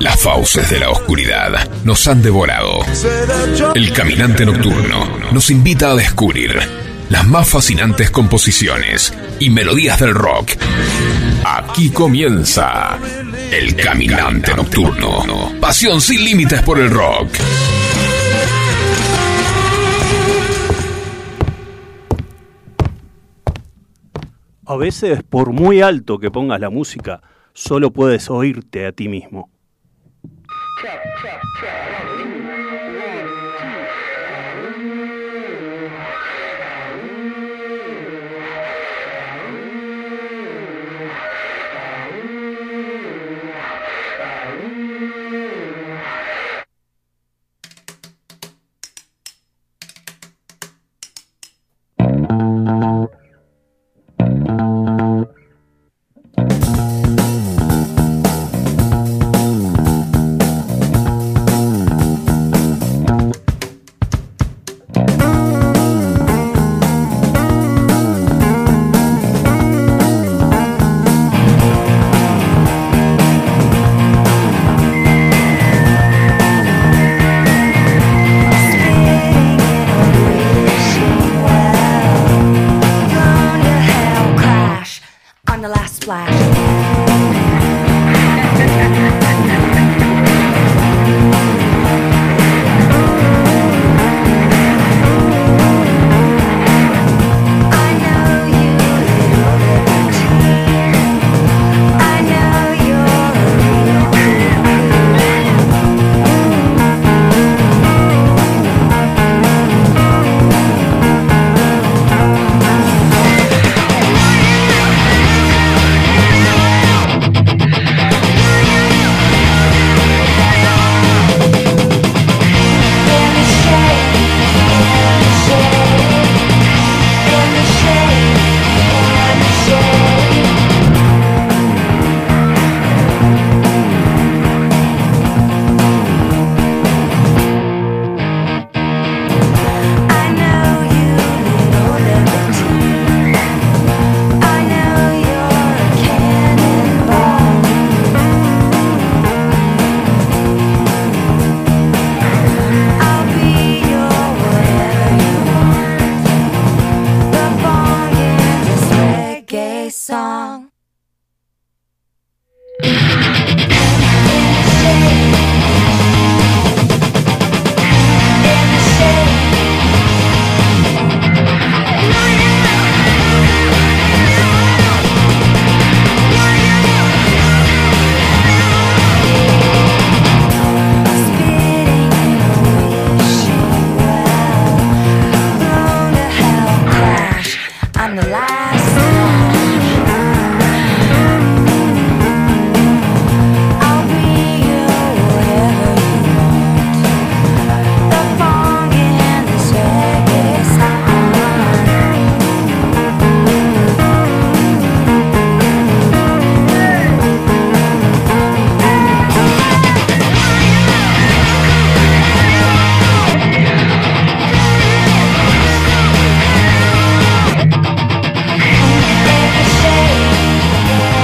Las fauces de la oscuridad nos han devorado. El caminante nocturno nos invita a descubrir las más fascinantes composiciones y melodías del rock. Aquí comienza El Caminante Nocturno. Pasión sin límites por el rock. A veces, por muy alto que pongas la música, solo puedes oírte a ti mismo.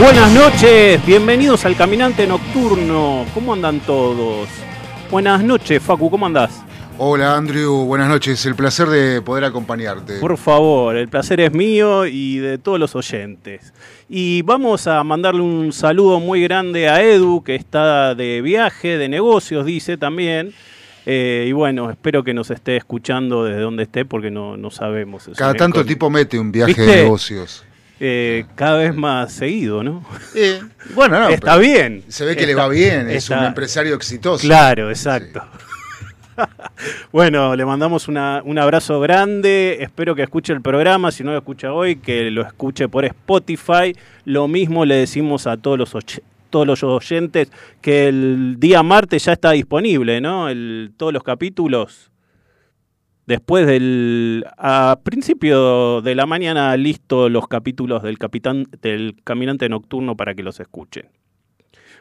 Buenas noches, bienvenidos al Caminante Nocturno. ¿Cómo andan todos? Buenas noches, Facu, ¿cómo andás? Hola Andrew, buenas noches. El placer de poder acompañarte. Por favor, el placer es mío y de todos los oyentes. Y vamos a mandarle un saludo muy grande a Edu, que está de viaje, de negocios, dice también. Eh, y bueno, espero que nos esté escuchando desde donde esté, porque no, no sabemos. Cada tanto tipo mete un viaje de negocios. Eh, cada vez más seguido, ¿no? bueno, no, está bien. Se ve que le va bien, es un empresario exitoso. Claro, exacto. bueno, le mandamos un abrazo grande, espero que escuche el programa, si no lo escucha hoy, que lo escuche por Spotify. Lo mismo le decimos a todos los, todos los oyentes que el día martes ya está disponible, ¿no? El, todos los capítulos Después del. A principio de la mañana, listo los capítulos del, capitán, del Caminante Nocturno para que los escuchen.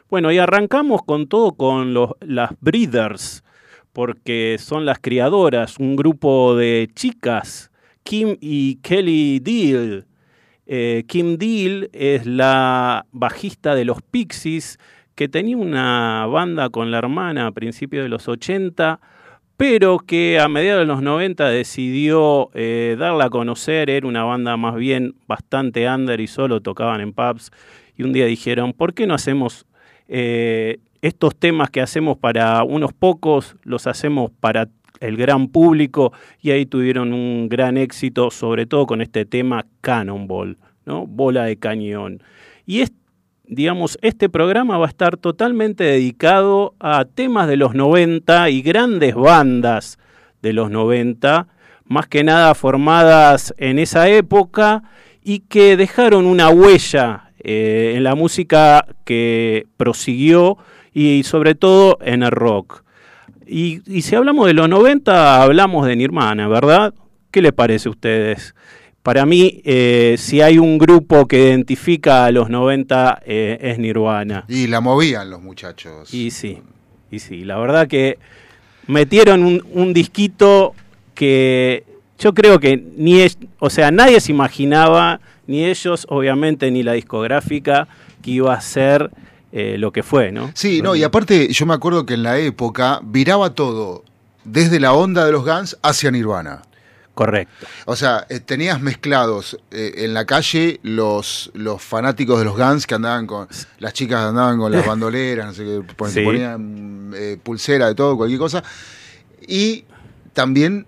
Bueno, y arrancamos con todo con los, las Breeders, porque son las criadoras, un grupo de chicas, Kim y Kelly Deal. Eh, Kim Deal es la bajista de los Pixies, que tenía una banda con la hermana a principios de los 80, pero que a mediados de los 90 decidió eh, darla a conocer, era una banda más bien bastante under y solo tocaban en pubs, y un día dijeron, ¿por qué no hacemos eh, estos temas que hacemos para unos pocos, los hacemos para el gran público? Y ahí tuvieron un gran éxito, sobre todo con este tema Cannonball, ¿no? Bola de cañón. Y este digamos, este programa va a estar totalmente dedicado a temas de los 90 y grandes bandas de los 90, más que nada formadas en esa época y que dejaron una huella eh, en la música que prosiguió y sobre todo en el rock. Y, y si hablamos de los 90, hablamos de Nirvana, ¿verdad? ¿Qué le parece a ustedes? Para mí, eh, si hay un grupo que identifica a los 90 eh, es Nirvana. Y la movían los muchachos. Y sí, y sí, la verdad que metieron un, disquito que yo creo que ni es, o sea, nadie se imaginaba, ni ellos, obviamente, ni la discográfica, que iba a ser eh, lo que fue, ¿no? Sí, no, y aparte yo me acuerdo que en la época viraba todo, desde la onda de los Guns hacia Nirvana. Correcto. O sea, eh, tenías mezclados eh, en la calle los, los fanáticos de los Guns que andaban con. Las chicas andaban con las bandoleras, no sé qué, ponían eh, pulsera de todo, cualquier cosa. Y también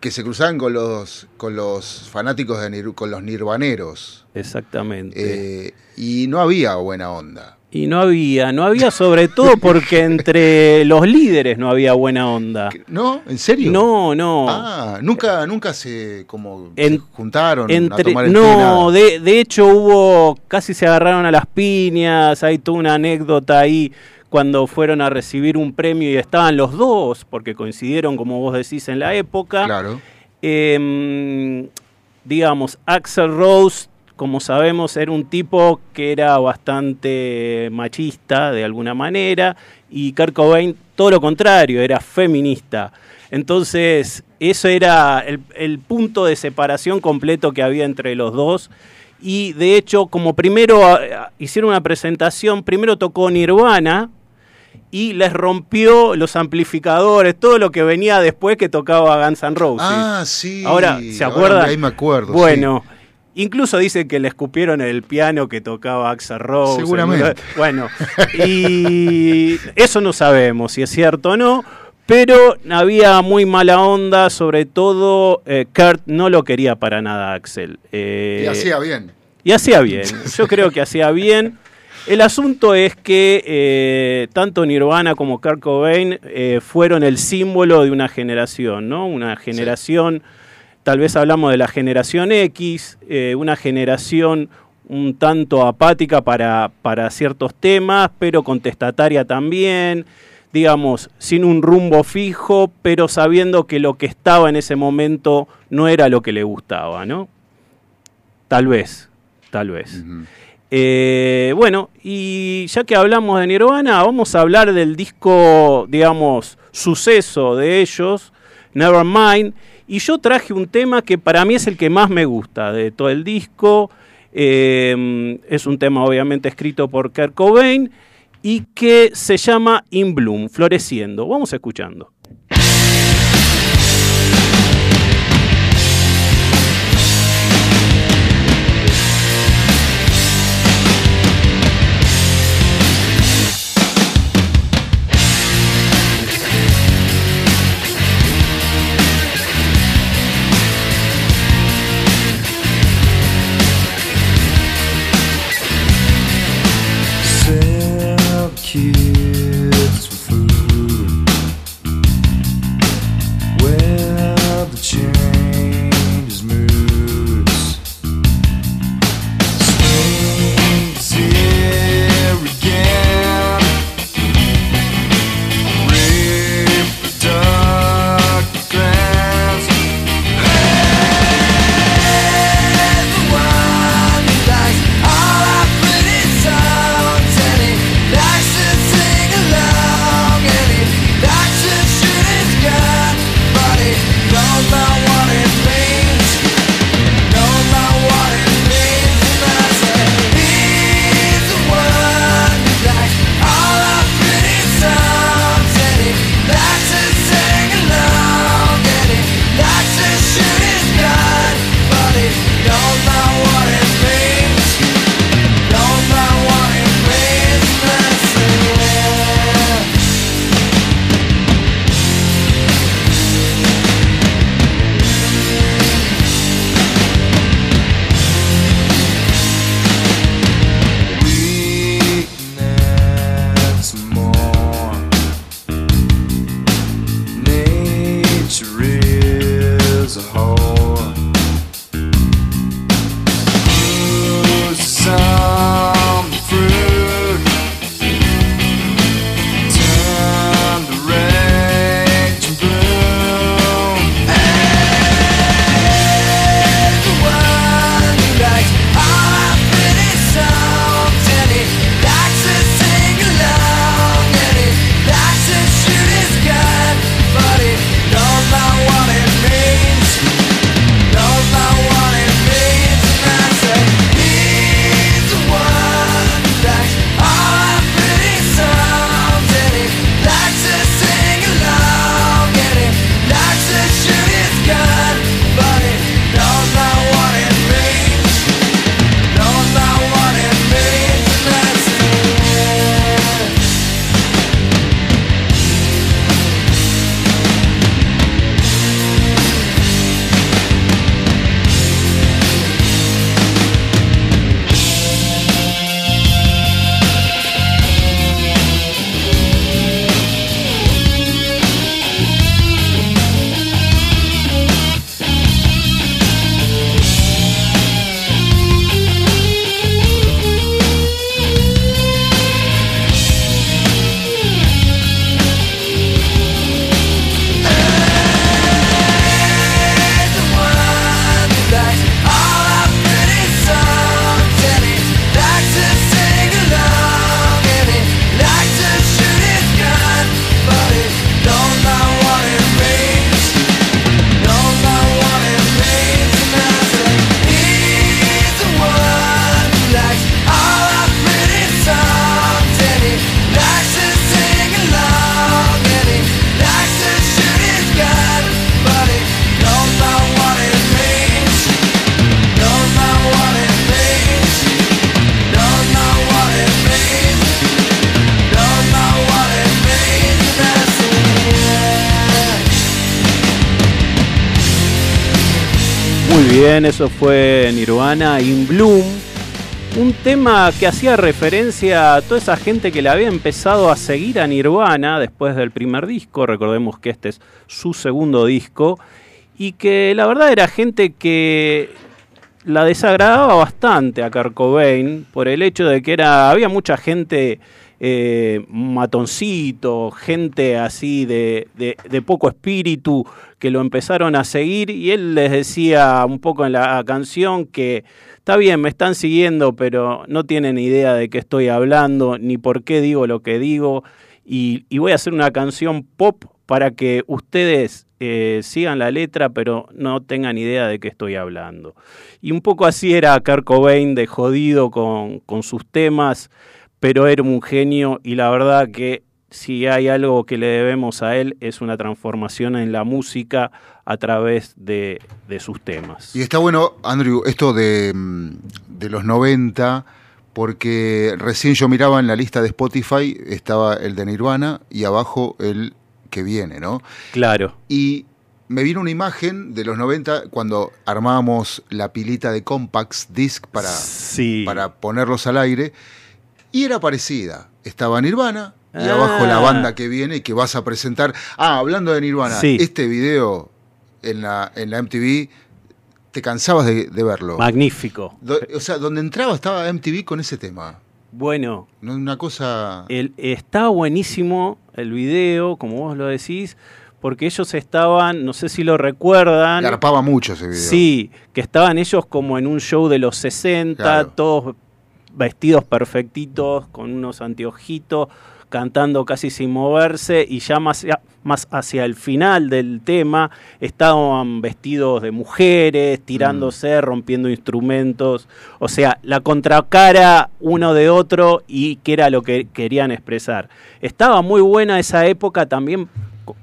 que se cruzaban con los, con los fanáticos de con los nirvaneros. Exactamente. y no había buena onda. Y no había, no había sobre todo porque entre los líderes no había buena onda. ¿No? ¿En serio? No, no. Ah, nunca, nunca se como juntaron entre, a tomar el No, de, de, hecho hubo, casi se agarraron a las piñas, hay toda una anécdota ahí cuando fueron a recibir un premio y estaban los dos, porque coincidieron, como vos decís, en la época. Claro. Em, digamos, Axel Rose como sabemos, era un tipo que era bastante machista de alguna manera y Kurt Cobain todo lo contrario, era feminista. Entonces, eso era el, punto de separación completo que había entre los dos. Y de hecho, como primero hicieron una presentación, primero tocó Nirvana, y les rompió los amplificadores, todo lo que venía después que tocaba Guns N' Roses. Ah, sí. Ahora, ¿se acuerdan? ahí me acuerdo. Bueno, Incluso dicen que le escupieron el piano que tocaba Axel Rose. Seguramente. Bueno, y eso no sabemos si es cierto o no. Pero había muy mala onda, sobre todo eh, Kurt no lo quería para nada Axel. Eh, y hacía bien. Y hacía bien, yo creo que hacía bien. El asunto es que eh, tanto Nirvana como Kurt Cobain fueron el símbolo de una generación, ¿no? Una generación tal vez hablamos de la generación X, eh, una generación un tanto apática para, para ciertos temas, pero contestataria también, digamos, sin un rumbo fijo, pero sabiendo que lo que estaba en ese momento no era lo que le gustaba, ¿no? Tal vez, tal vez. Eh, bueno, y ya que hablamos de Nirvana, vamos a hablar del disco, digamos, suceso de ellos, Nevermind, y yo traje un tema que para mí es el que más me gusta de todo el disco. Em, es un tema obviamente escrito por Kurt Cobain y que se llama In Bloom, Floreciendo. Vamos escuchando. Eso fue Nirvana In Bloom. Un tema que hacía referencia a toda esa gente que le había empezado a seguir a Nirvana después del primer disco. Recordemos que este es su segundo disco. Y que la verdad era gente que la desagradaba bastante a Kurt por el hecho de que era había mucha gente eh, matoncito, gente así de, de, poco espíritu que lo empezaron a seguir y él les decía un poco en la canción que está bien, me están siguiendo, pero no tienen idea de qué estoy hablando, ni por qué digo lo que digo, y, voy a hacer una canción pop para que ustedes eh, sigan la letra, pero no tengan idea de qué estoy hablando. Y un poco así era Kurt Cobain de jodido con, con sus temas pero era un genio y la verdad que si hay algo que le debemos a él es una transformación en la música a través de, sus temas. Y está bueno, Andrew, esto de, mm, de, los 90, porque recién yo miraba en la lista de Spotify, estaba el de Nirvana y abajo el que viene, ¿no? Claro. Y me vino una imagen de los 90 cuando armábamos la pilita de Compacts Disc para, para ponerlos al aire y era parecida. Estaba Nirvana y abajo la ah. banda que viene y que vas a presentar. Ah, hablando de Nirvana, este video en la, en la MTV te cansabas de, verlo. Magnífico. o sea, donde entraba estaba MTV con ese tema. Bueno. Una cosa. El, está buenísimo el video, como vos lo decís, porque ellos estaban, no sé si lo recuerdan. Garpaba mucho ese video. Sí, que estaban ellos como en un show de los 60, todos vestidos perfectitos, con unos anteojitos, cantando casi sin moverse, y ya más, más hacia el final del tema estaban vestidos de mujeres, tirándose, mm. rompiendo instrumentos, o sea, la contracara uno de otro y que era lo que querían expresar. Estaba muy buena esa época también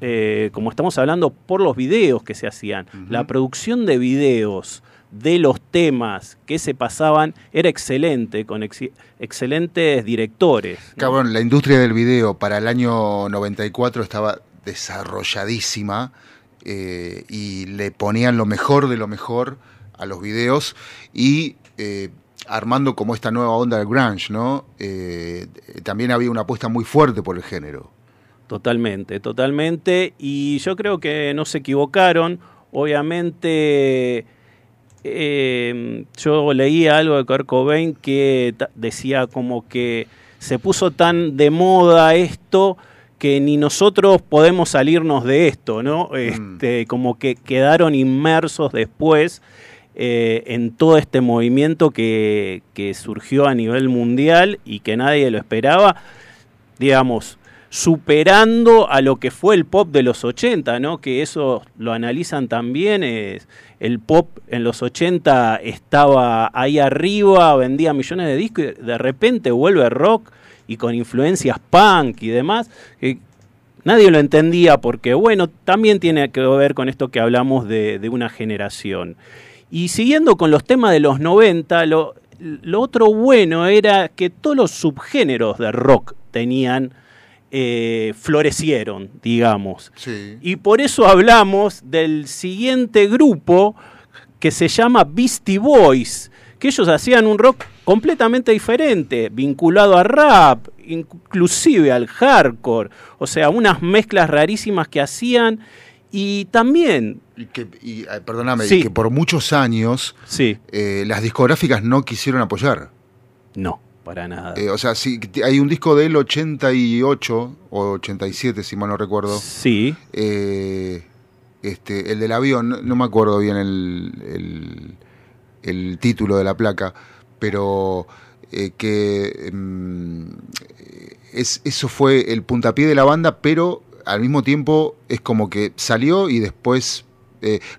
eh, como estamos hablando, por los videos que se hacían. La producción de videos de los temas que se pasaban era excelente, con excelentes directores. Cabrón, la industria del video para el año 94 estaba desarrolladísima eh, y le ponían lo mejor de lo mejor a los videos y eh, armando como esta nueva onda del grunge, ¿no? Eh, también había una apuesta muy fuerte por el género. Totalmente, totalmente. Y yo creo que no se equivocaron. Obviamente eh, yo leía algo de Kurt Cobain que decía como que se puso tan de moda esto que ni nosotros podemos salirnos de esto, ¿no? Mm. Este, como que quedaron inmersos después eh, en todo este movimiento que, que surgió a nivel mundial y que nadie lo esperaba. Digamos, superando a lo que fue el pop de los 80, ¿no? Que eso lo analizan también, es, el pop en los 80 estaba ahí arriba, vendía millones de discos y de repente vuelve rock y con influencias punk y demás. nadie lo entendía porque, bueno, también tiene que ver con esto que hablamos de, una generación. Y siguiendo con los temas de los 90, lo, lo otro bueno era que todos los subgéneros de rock tenían eh, florecieron, digamos. Y por eso hablamos del siguiente grupo que se llama Beastie Boys, que ellos hacían un rock completamente diferente, vinculado a rap, inclusive al hardcore, o sea, unas mezclas rarísimas que hacían y también... Y que, perdóname, que por muchos años sí. Eh, las discográficas no quisieron apoyar. No. Para nada. Eh, o sea, sí, hay un disco del 88 o 87, si mal no recuerdo. Sí. Eh, este, el del avión, no me acuerdo bien el, el, título de la placa, pero eh, que mm, es, eso fue el puntapié de la banda, pero al mismo tiempo es como que salió y después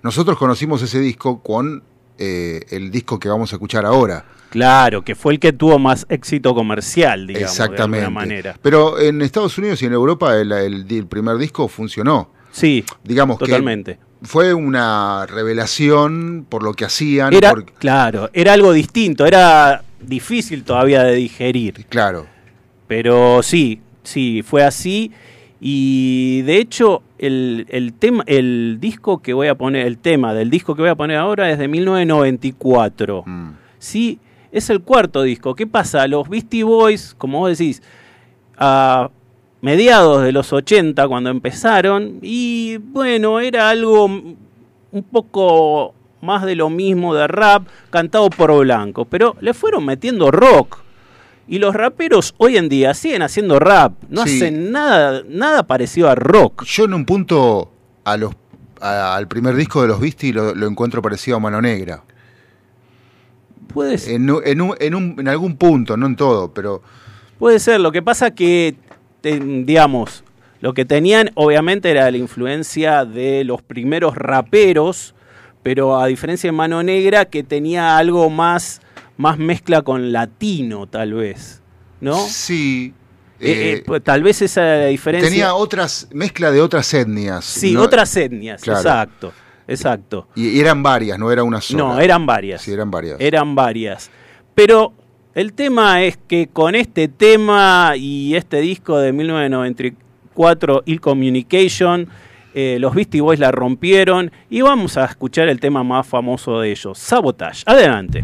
nosotros conocimos ese disco con el disco que vamos a escuchar ahora. Claro, que fue el que tuvo más éxito comercial, digamos, Exactamente. de alguna manera. Pero en Estados Unidos y en Europa el, primer disco funcionó. Sí, digamos totalmente. fue una revelación por lo que hacían. Era, Claro, era algo distinto, era difícil todavía de digerir. Claro. Pero sí, sí, fue así. Y de hecho, el, tema, el disco que voy a poner, el tema del disco que voy a poner ahora es de 1994. Mm. Sí, es el cuarto disco. ¿Qué pasa? Los Beastie Boys, como vos decís, a mediados de los 80 cuando empezaron, y bueno, era algo un poco más de lo mismo de rap cantado por Blanco, pero le fueron metiendo rock. Y los raperos hoy en día siguen haciendo rap, no hacen nada, nada parecido a rock. Yo en un punto a los, al primer disco de los Beastie lo, encuentro parecido a Mano Negra. Puede ser. En, en, algún punto, no en todo, pero... Puede ser, lo que pasa que, digamos, lo que tenían obviamente era la influencia de los primeros raperos, pero a diferencia de Mano Negra que tenía algo más más mezcla con latino, tal vez, ¿no? Sí. Eh, eh, eh, pues, tal vez esa diferencia. Tenía otras, mezcla de otras etnias. Sí, otras etnias, exacto. Exacto. Y eran varias, no era una sola. No, eran varias. Sí, eran varias. Eran varias. Pero el tema es que con este tema y este disco de 1994, Il Communication, los Beastie Boys la rompieron y vamos a escuchar el tema más famoso de ellos, Sabotage. Adelante.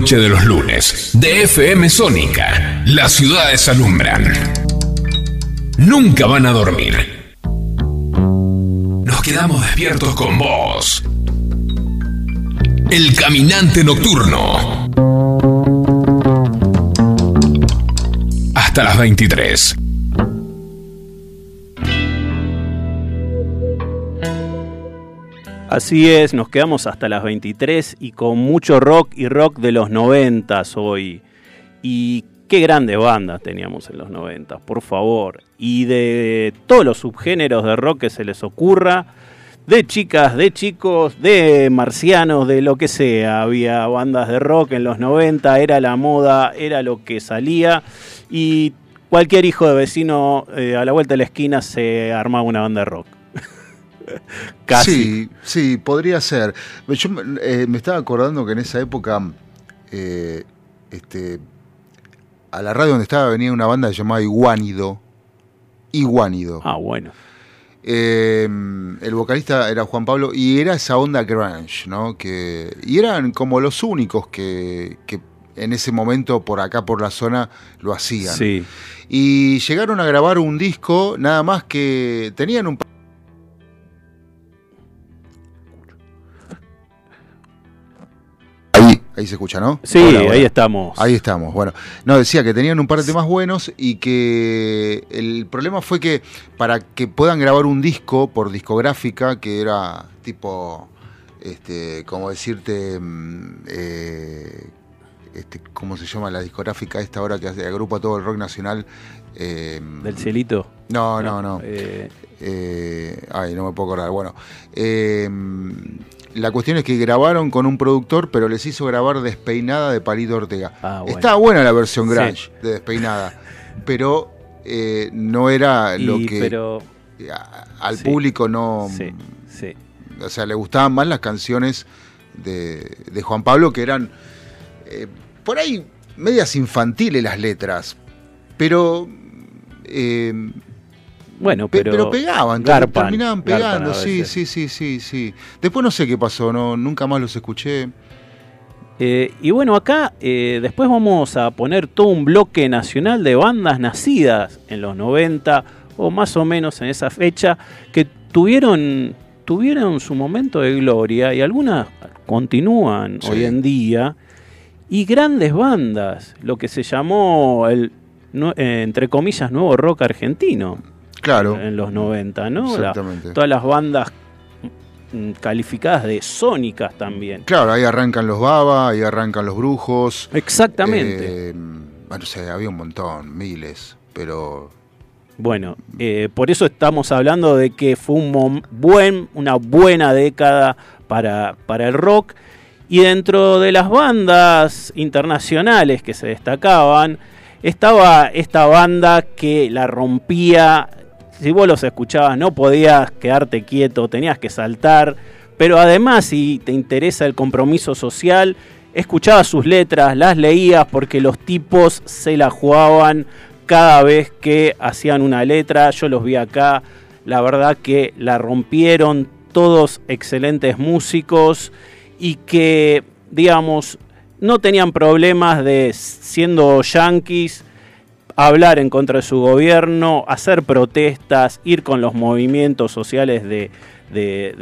Noche de los lunes, de FM Sónica, las ciudades alumbran. Nunca van a dormir. Nos quedamos despiertos con vos. El caminante nocturno. Hasta las 23. Así es, nos quedamos hasta las 23 y con mucho rock y rock de los 90 hoy. Y qué grandes bandas teníamos en los 90, por favor. Y de todos los subgéneros de rock que se les ocurra, de chicas, de chicos, de marcianos, de lo que sea. Había bandas de rock en los 90, era la moda, era lo que salía. Y cualquier hijo de vecino eh, a la vuelta de la esquina se armaba una banda de rock. Casi. Sí, sí, podría ser. Yo eh, me estaba acordando que en esa época, eh, este, a la radio donde estaba venía una banda llamada Iguánido. Iguánido. Ah, bueno. Em, el vocalista era Juan Pablo y era esa onda grunge, ¿no? Que, y eran como los únicos que, que en ese momento por acá, por la zona, lo hacían. Sí. Y llegaron a grabar un disco, nada más que tenían un Ahí se escucha, ¿no? Sí, ahí estamos. Ahí estamos. Bueno, no, decía que tenían un par de temas buenos y que el problema fue que para que puedan grabar un disco por discográfica, que era tipo, este, como decirte, mm, eh, este, ¿cómo se llama la discográfica esta hora que agrupa todo el rock nacional? Eh, ¿Del cielito? No, no, no. Eh, ay, no me puedo acordar. Bueno, la cuestión es que grabaron con un productor, pero les hizo grabar Despeinada de Palito Ortega. Ah, Está buena la versión grunge de Despeinada, pero eh, no era lo que al público no... Sí, O sea, le gustaban más las canciones de, Juan Pablo, que eran eh, por ahí medias infantiles las letras, pero... Eh, bueno, pero, pegaban, terminaban pegando, sí, sí, sí, sí, sí. Después no sé qué pasó, no, nunca más los escuché. Eh, y bueno, acá eh, después vamos a poner todo un bloque nacional de bandas nacidas en los 90 o más o menos en esa fecha que tuvieron, tuvieron su momento de gloria y algunas continúan hoy en día. Y grandes bandas, lo que se llamó el, eh, entre comillas, nuevo rock argentino claro. en los 90, ¿no? todas las bandas mm, calificadas de sónicas también. Claro, ahí arrancan los Baba, ahí arrancan los Brujos. Exactamente. Eh, bueno, o había un montón, miles, pero... Bueno, eh, por eso estamos hablando de que fue un buen, una buena década para, para el rock. Y dentro de las bandas internacionales que se destacaban, estaba esta banda que la rompía si vos los escuchabas no podías quedarte quieto, tenías que saltar, pero además si te interesa el compromiso social, escuchabas sus letras, las leías porque los tipos se la jugaban cada vez que hacían una letra, yo los vi acá, la verdad que la rompieron, todos excelentes músicos y que, digamos, no tenían problemas de siendo yankees, hablar en contra de su gobierno, hacer protestas, ir con los movimientos sociales de,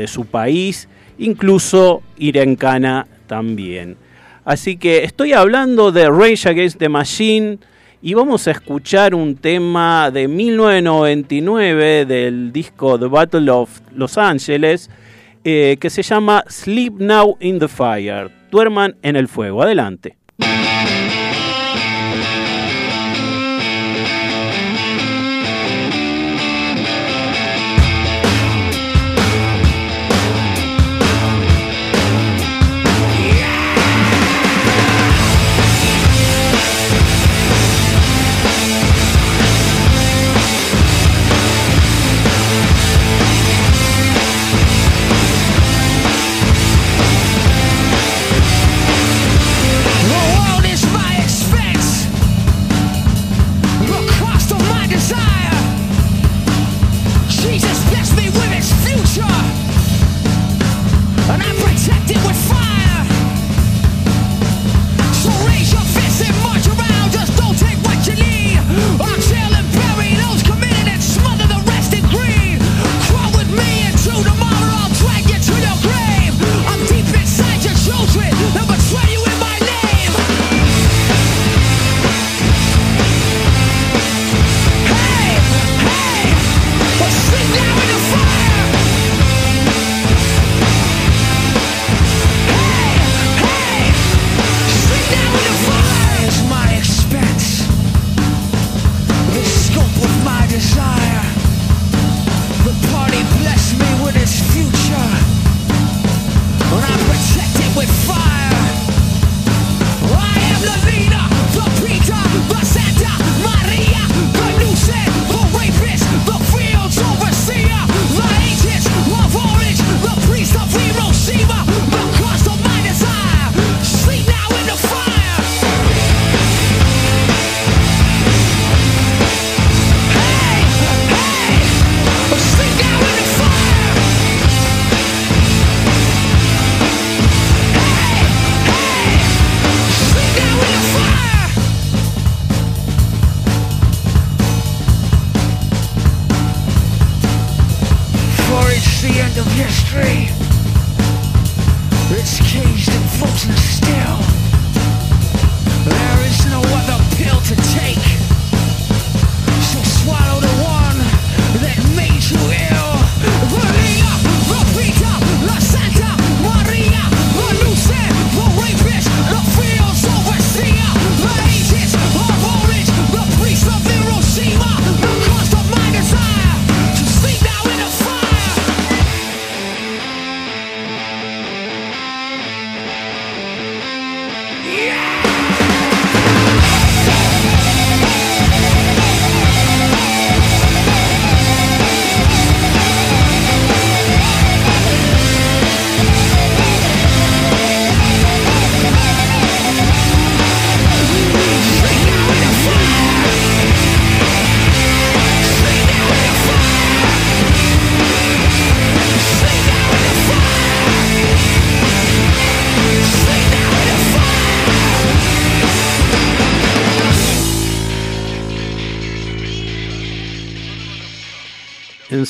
su país, incluso ir en cana también. Así que estoy hablando de Rage Against the Machine y vamos a escuchar un tema de 1999 del disco The Battle of Los Angeles eh, que se llama Sleep Now in the Fire. Duerman en el fuego. Adelante.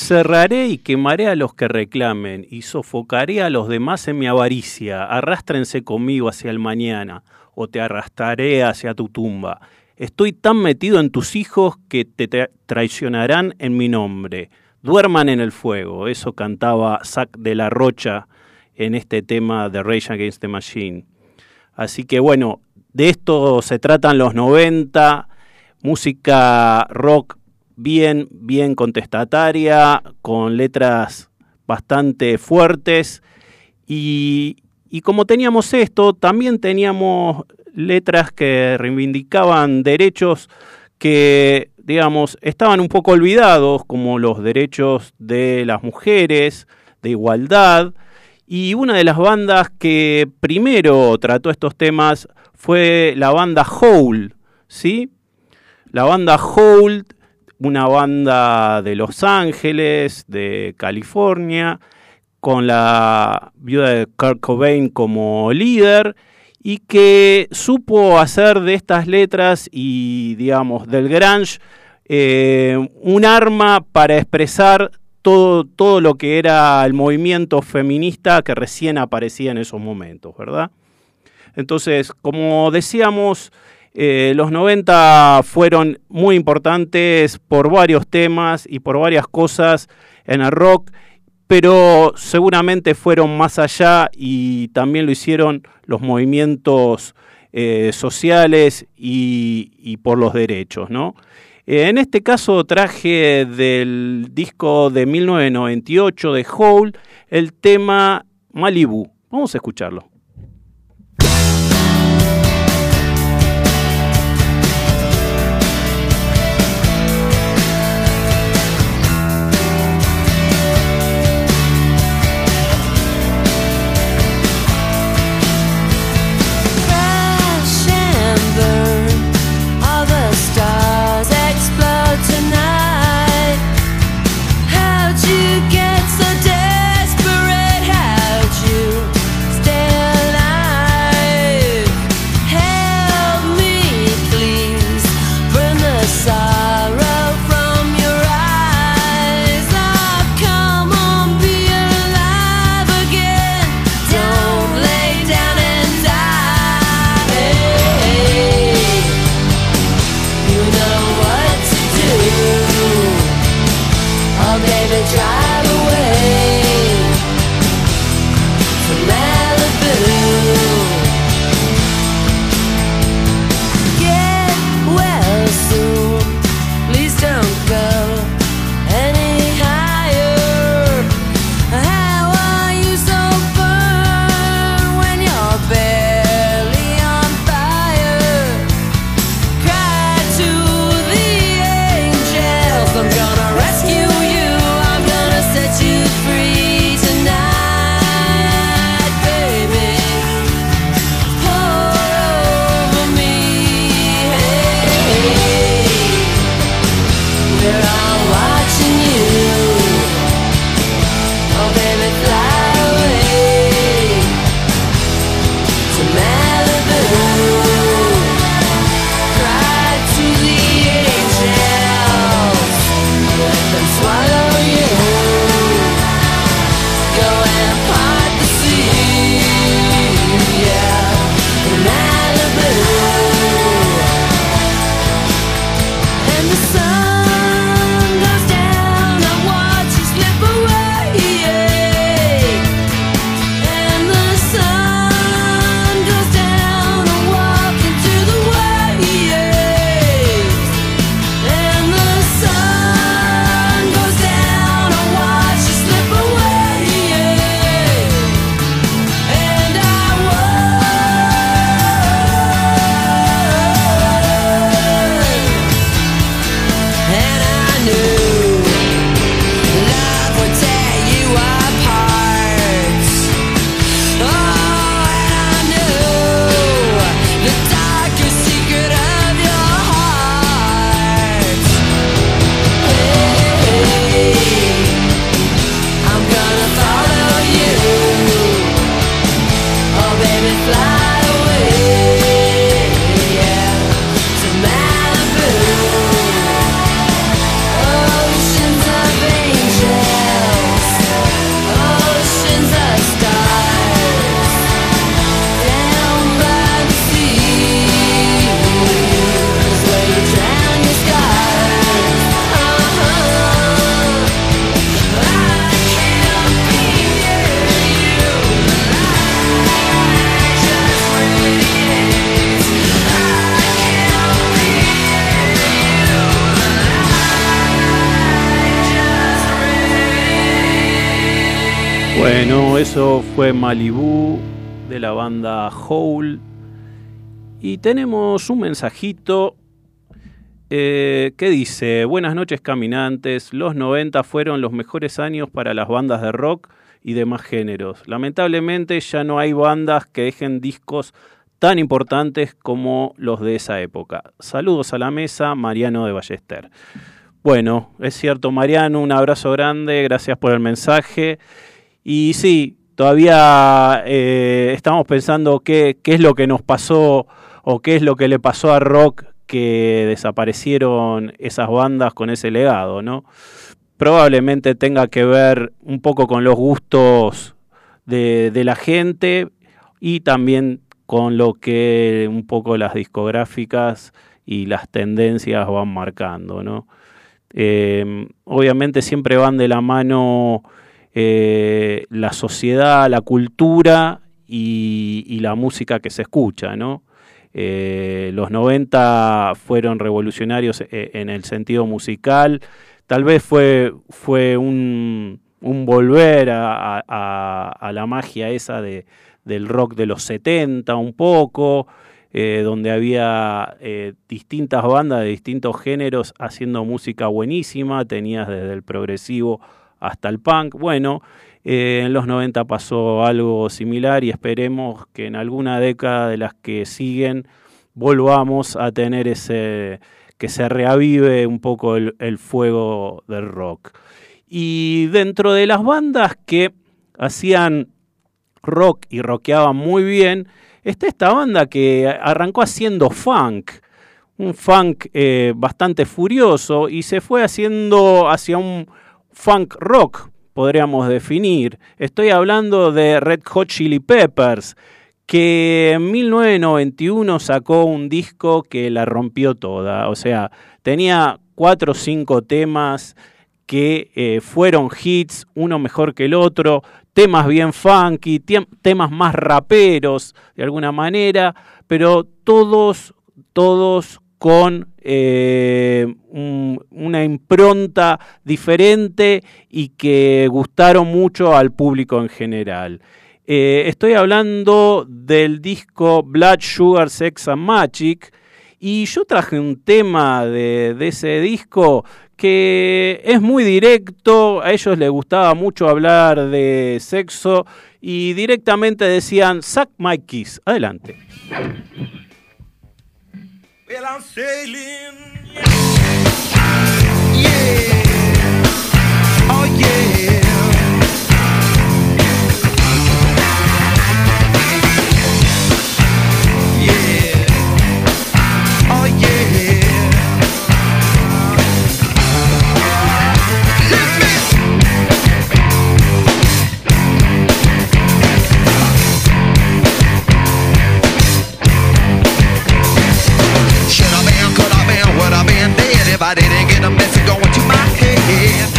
Encerraré y quemaré a los que reclamen, y sofocaré a los demás en mi avaricia. Arrástrense conmigo hacia el mañana, o te arrastraré hacia tu tumba. Estoy tan metido en tus hijos que te traicionarán en mi nombre. Duerman en el fuego. Eso cantaba Zack de la Rocha en este tema de Rage Against the Machine. Así que bueno, de esto se tratan los 90, música rock bien, bien contestataria, con letras bastante fuertes. Y, como teníamos esto, también teníamos letras que reivindicaban derechos que, digamos, estaban un poco olvidados, como los derechos de las mujeres, de igualdad. Y una de las bandas que primero trató estos temas fue la banda Hole, ¿sí? La banda Hole una banda de Los Ángeles, de California, con la viuda de Kurt Cobain como líder y que supo hacer de estas letras y, digamos, del grunge eh, un arma para expresar todo, todo lo que era el movimiento feminista que recién aparecía en esos momentos, ¿verdad? Entonces, como decíamos, eh, los 90 fueron muy importantes por varios temas y por varias cosas en el rock, pero seguramente fueron más allá y también lo hicieron los movimientos eh, sociales y, por los derechos, ¿no? Eh, en este caso traje del disco de 1998 de Hole el tema Malibu. Vamos a escucharlo. Fue Malibu de la banda Hole. Y tenemos un mensajito eh, que dice, buenas noches caminantes, los 90 fueron los mejores años para las bandas de rock y demás géneros. Lamentablemente ya no hay bandas que dejen discos tan importantes como los de esa época. Saludos a la mesa, Mariano de Ballester. Bueno, es cierto, Mariano, un abrazo grande, gracias por el mensaje. Y sí, todavía eh, estamos pensando qué, es lo que nos pasó o qué es lo que le pasó a rock que desaparecieron esas bandas con ese legado, ¿no? Probablemente tenga que ver un poco con los gustos de, la gente y también con lo que un poco las discográficas y las tendencias van marcando, ¿no? Eh, obviamente siempre van de la mano eh, la sociedad, la cultura y, la música que se escucha, ¿no? Eh, los 90 fueron revolucionarios eh, en el sentido musical, tal vez fue, fue un, volver a, la magia esa de, del rock de los 70 un poco, donde había distintas bandas de distintos géneros haciendo música buenísima, tenías desde el progresivo hasta el punk. Bueno, eh, en los 90 pasó algo similar y esperemos que en alguna década de las que siguen volvamos a tener ese, que se reavive un poco el, fuego del rock. Y dentro de las bandas que hacían rock y rockeaban muy bien, está esta banda que arrancó haciendo funk, un funk eh, bastante furioso y se fue haciendo hacia un funk rock, podríamos definir. Estoy hablando de Red Hot Chili Peppers, que en 1991 sacó un disco que la rompió toda. O sea, tenía cuatro o cinco temas que eh, fueron hits, uno mejor que el otro, temas bien funky, temas más raperos de alguna manera, pero todos, todos con eh, una impronta diferente y que gustaron mucho al público en general. Eh, estoy hablando del disco Blood Sugar Sex and Magic y yo traje un tema de, de ese disco que es muy directo, a ellos les gustaba mucho hablar de sexo y directamente decían, Suck my kiss. Adelante. Well, I'm sailing. Yeah. Oh, yeah. If I didn't get a message going to my head.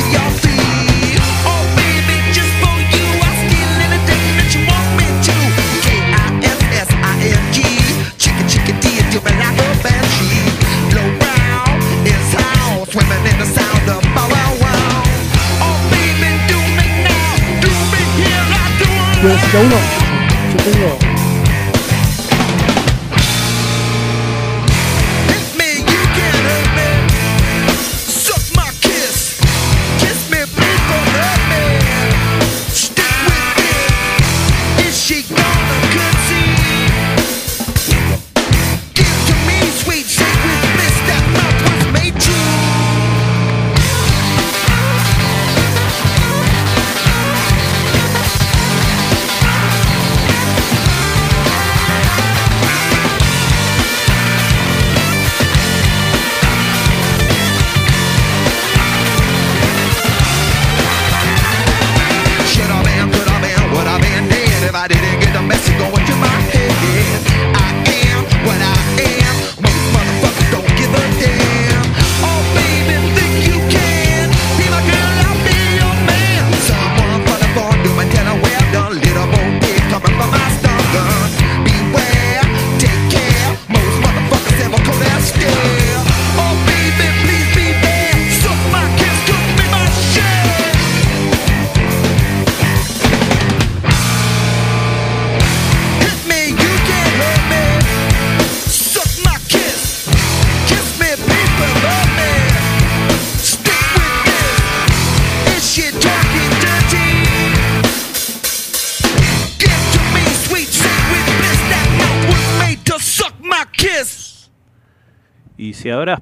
uno, yo tengo Y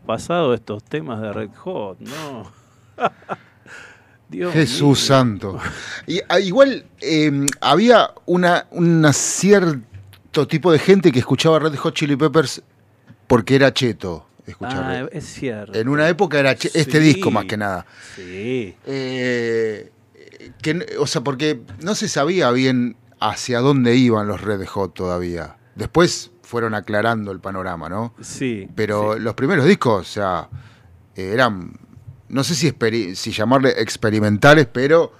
pasado estos temas de Red Hot, no. Dios Jesús santo. Y, ah, igual em, había una, una cierto tipo de gente que escuchaba Red Hot Chili Peppers porque era cheto. Ah, es cierto. En una época era este disco más que nada. Sí. Eh, o sea, porque no se sabía bien hacia dónde iban los Red Hot todavía. Después fueron aclarando el panorama, ¿no? Sí. Pero los primeros discos, o sea, eran, no sé si, si llamarle experimentales, pero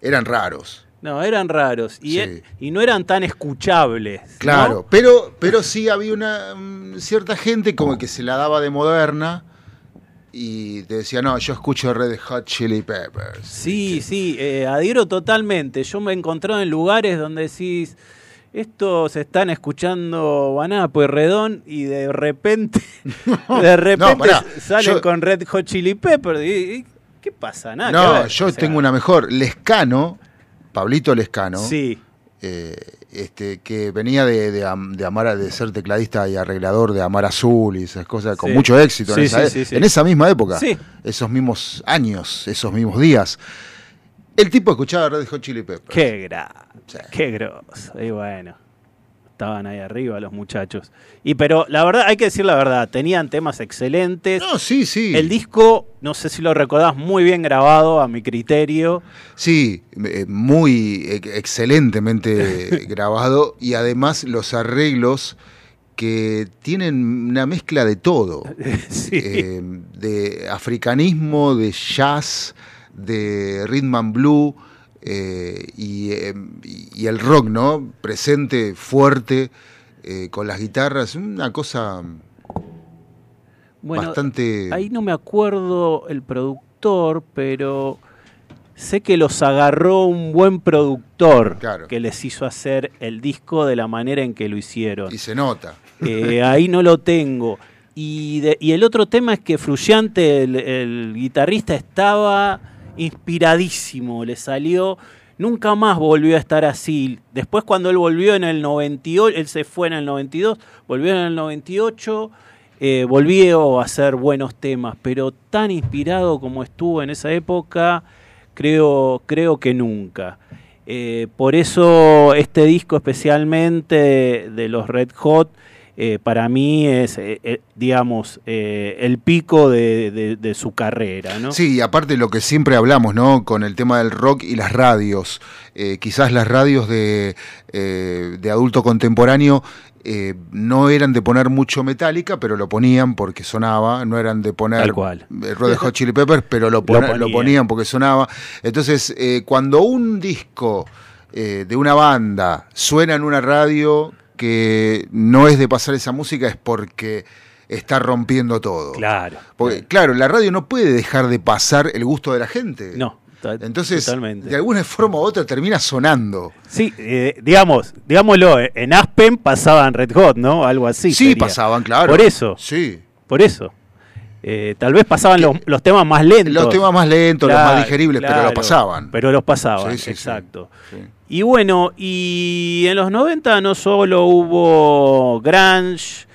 eran raros. No, eran raros y, y no eran tan escuchables. Claro, pero, pero sí había una mm, cierta gente como que se la daba de moderna y te decía, no, yo escucho Red Hot Chili Peppers. Sí, sí, eh, adhiero totalmente. Yo me he encontrado en lugares donde decís, estos están escuchando Banapo y Redón y de repente, de repente salen con Red Hot Chili Peppers. Y, ¿Qué pasa? Nada. No, yo tengo una mejor. Lescano Pablito Lescano, sí. Eh, este, que venía de, de, amar de ser tecladista y arreglador de Amar Azul y esas cosas, con mucho éxito en, esa, e, en, esa, misma época, esos mismos años, esos mismos días. El tipo escuchaba Red Hot Chili Peppers. Qué qué grosso. Y bueno estaban ahí arriba los muchachos. Y pero la verdad, hay que decir la verdad, tenían temas excelentes. No, sí, sí. El disco, no sé si lo recordás, muy bien grabado a mi criterio. Sí, eh, muy excelentemente grabado y además los arreglos que tienen una mezcla de todo, eh, de africanismo, de jazz, de rhythm and blue eh, em, y, el rock, ¿no? Presente, fuerte, eh, con las guitarras, una cosa bueno, bastante... Ahí no me acuerdo el productor, pero sé que los agarró un buen productor que les hizo hacer el disco de la manera en que lo hicieron. Y se nota. Eh, ahí no lo tengo. Y, y, el otro tema es que Fruyante, el guitarrista, estaba inspiradísimo, le salió, nunca más volvió a estar así. Después cuando él volvió en el 98, él se fue en el 92, volvió en el 98, eh, volvió a hacer buenos temas, pero tan inspirado como estuvo en esa época, creo, creo que nunca. Eh, por eso este disco especialmente de los Red Hot eh, para mí es, eh, eh, digamos, el pico de, su carrera, ¿no? Sí, y aparte lo que siempre hablamos, ¿no? Con el tema del rock y las radios. quizás las radios de, de adulto contemporáneo no eran de poner mucho Metallica, pero lo ponían porque sonaba, no eran de poner Tal cual. Red Hot Chili Peppers, pero lo, lo, ponían. porque sonaba. Entonces, cuando un disco de una banda suena en una radio que no es de pasar esa música es porque está rompiendo todo. Claro. Porque, claro, la radio no puede dejar de pasar el gusto de la gente. No. Entonces, de alguna forma u otra termina sonando. Sí, eh, digamos, digámoslo, en Aspen pasaban Red Hot, ¿no? Algo así. Sí, pasaban, claro. Por eso. Sí. Por eso. Eh, tal vez pasaban los, temas más lentos. Los temas más lentos, los más digeribles, pero lo pasaban. Pero los pasaban, exacto. Y bueno, y en los 90 no solo hubo grunge,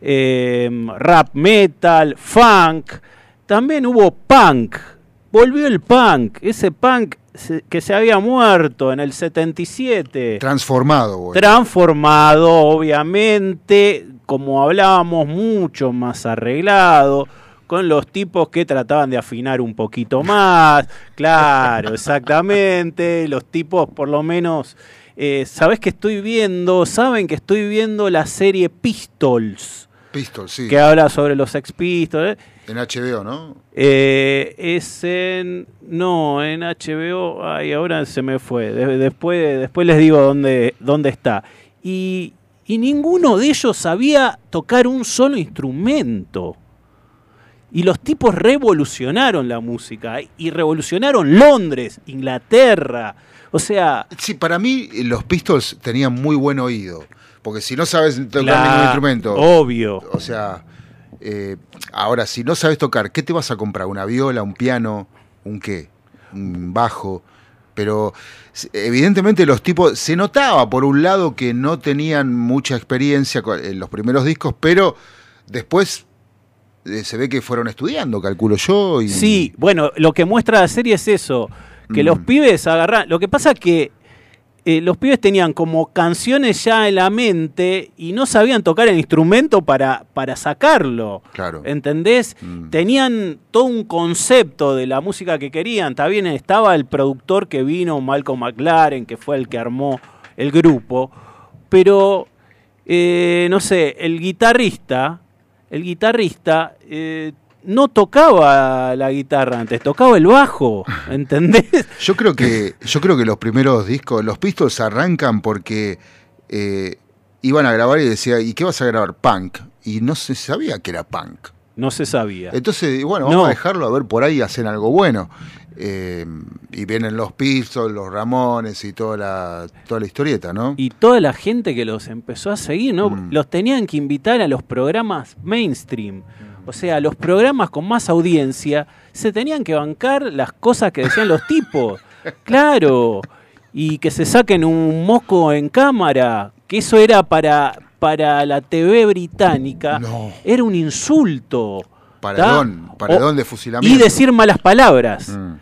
eh, rap metal, funk, también hubo punk. Volvió el punk, ese punk que se había muerto en el 77. Transformado, Transformado, obviamente, como hablábamos, mucho más arreglado con los tipos que trataban de afinar un poquito más. Claro, exactamente. Los tipos, por lo menos, eh, ¿sabes que estoy viendo? Saben que estoy viendo la serie Pistols. Pistols, sí. Que habla sobre los ex Pistols. En HBO, ¿no? Eh, es en. No, en HBO. Ay, ahora se me fue. después, después les digo dónde, dónde está. Y, y ninguno de ellos sabía tocar un solo instrumento. Y los tipos revolucionaron la música y revolucionaron Londres, Inglaterra. O sea. Sí, para mí los Pistols tenían muy buen oído. Porque si no sabes tocar ningún instrumento. Obvio. O sea, eh, ahora, si no sabes tocar, ¿qué te vas a comprar? ¿Una viola, un piano, un qué? Un bajo. Pero evidentemente los tipos. Se notaba, por un lado, que no tenían mucha experiencia en los primeros discos, pero después eh, se ve que fueron estudiando, calculo yo. Y... Sí, bueno, lo que muestra la serie es eso, que los Mm. pibes agarran... Lo que pasa que eh, los pibes tenían como canciones ya en la mente y no sabían tocar el instrumento para, para sacarlo. Claro. ¿Entendés? Mm. Tenían todo un concepto de la música que querían. Bien, estaba el productor que vino, Malcolm McLaren, que fue el que armó el grupo. Pero, eh, no sé, el guitarrista, el guitarrista eh, no tocaba la guitarra antes, tocaba el bajo, ¿entendés? Yo creo que, yo creo que los primeros discos, los Pistols arrancan porque eh, iban a grabar y decía, ¿y qué vas a grabar? Punk. Y no se sabía que era punk. No se sabía. Entonces, bueno, No. vamos a dejarlo a ver por ahí hacen algo bueno. Eh, y vienen los Pistols, los Ramones y toda la, toda la historieta, ¿no? Y toda la gente que los empezó a seguir, ¿no? Mm. Los tenían que invitar a los programas mainstream. O sea, los programas con más audiencia se tenían que bancar las cosas que decían los tipos. Claro. Y que se saquen un moco en cámara. Que eso era para, para la TV británica. No. Era un insulto. Paredón, paredón O- de fusilamiento. Y decir malas palabras Mm.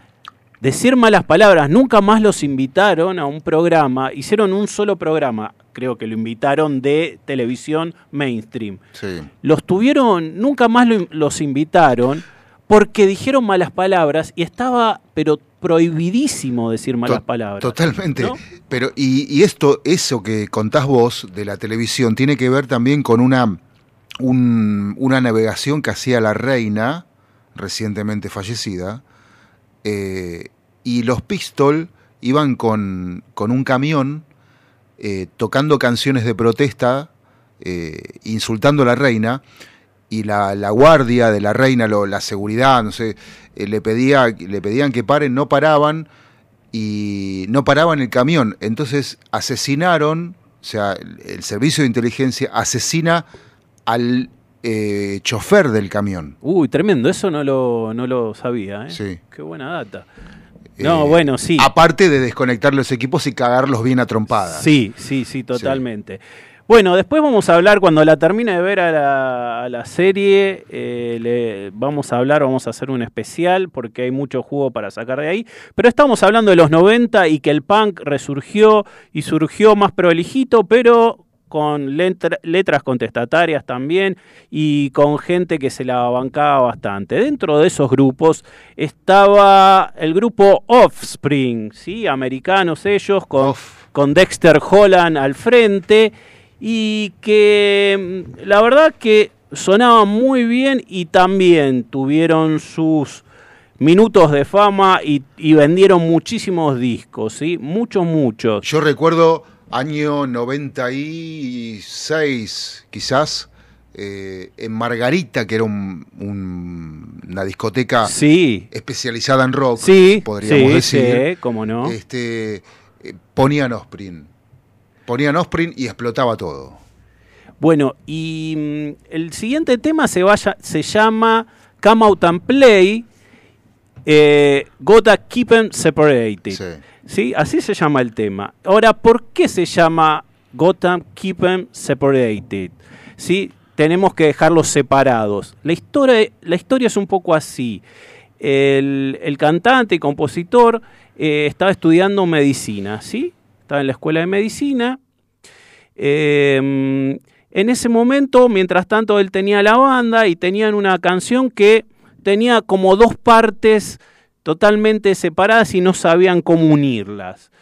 Decir malas palabras. Nunca más los invitaron a un programa. Hicieron un solo programa. Creo que lo invitaron de televisión mainstream. Sí. Los tuvieron, nunca más lo- los invitaron porque dijeron malas palabras y estaba, pero prohibidísimo decir malas To- palabras. Totalmente. ¿no? Pero, y, y esto, eso que contás vos de la televisión, tiene que ver también con una, un- una navegación que hacía la reina, recientemente fallecida, eh, y los Pistol iban con, con un camión eh, tocando canciones de protesta, eh, insultando a la reina, y la, la guardia de la reina, lo- la seguridad, no sé, eh, le, pedía, le pedían que paren, no paraban, y no paraban el camión. Entonces asesinaron, o sea, el, el servicio de inteligencia asesina al eh, chofer del camión. Uy, tremendo, eso no lo, no lo sabía. ¿eh? Sí. Qué buena data. No, Eh, bueno, sí. Aparte de desconectar los equipos y cagarlos bien a trompadas. Sí, sí, sí, totalmente. Bueno, después vamos a hablar, cuando la termine de ver a la, a la serie, eh, le, vamos a hablar, vamos a hacer un especial, porque hay mucho jugo para sacar de ahí. Pero estamos hablando de los 90 y que el punk resurgió y surgió más prolijito, pero con letra- letras contestatarias también y con gente que se la bancaba bastante. Dentro de esos grupos estaba el grupo Offspring, ¿sí? americanos ellos, con, Off. con Dexter Holland al frente y que mm, la verdad que sonaban muy bien y también tuvieron sus minutos de fama y, y vendieron muchísimos discos, ¿sí? Muchos, muchos. Yo recuerdo año 96, quizás, eh, en Margarita, que era un- un- una discoteca Sí, especializada en rock, sí, podríamos sí, decir. sí, cómo no. este, eh, ponían Osprey. Ponían Osprey y explotaba todo. Bueno, y mm, el siguiente tema se, vaya, se llama Come Out and Play, eh, Gotta Keep 'em Separated. Sí. ¿Sí? Así se llama el tema. Ahora, ¿por qué se llama Gotham Keep 'em Separated? ¿Sí? Tenemos que dejarlos separados. La historia, la historia es un poco así. El, el cantante y compositor eh, estaba estudiando medicina, ¿sí? Estaba en la escuela de medicina. Eh, en ese momento, mientras tanto, él tenía la banda y tenían una canción que tenía como dos partes totalmente separadas y no sabían cómo unirlas.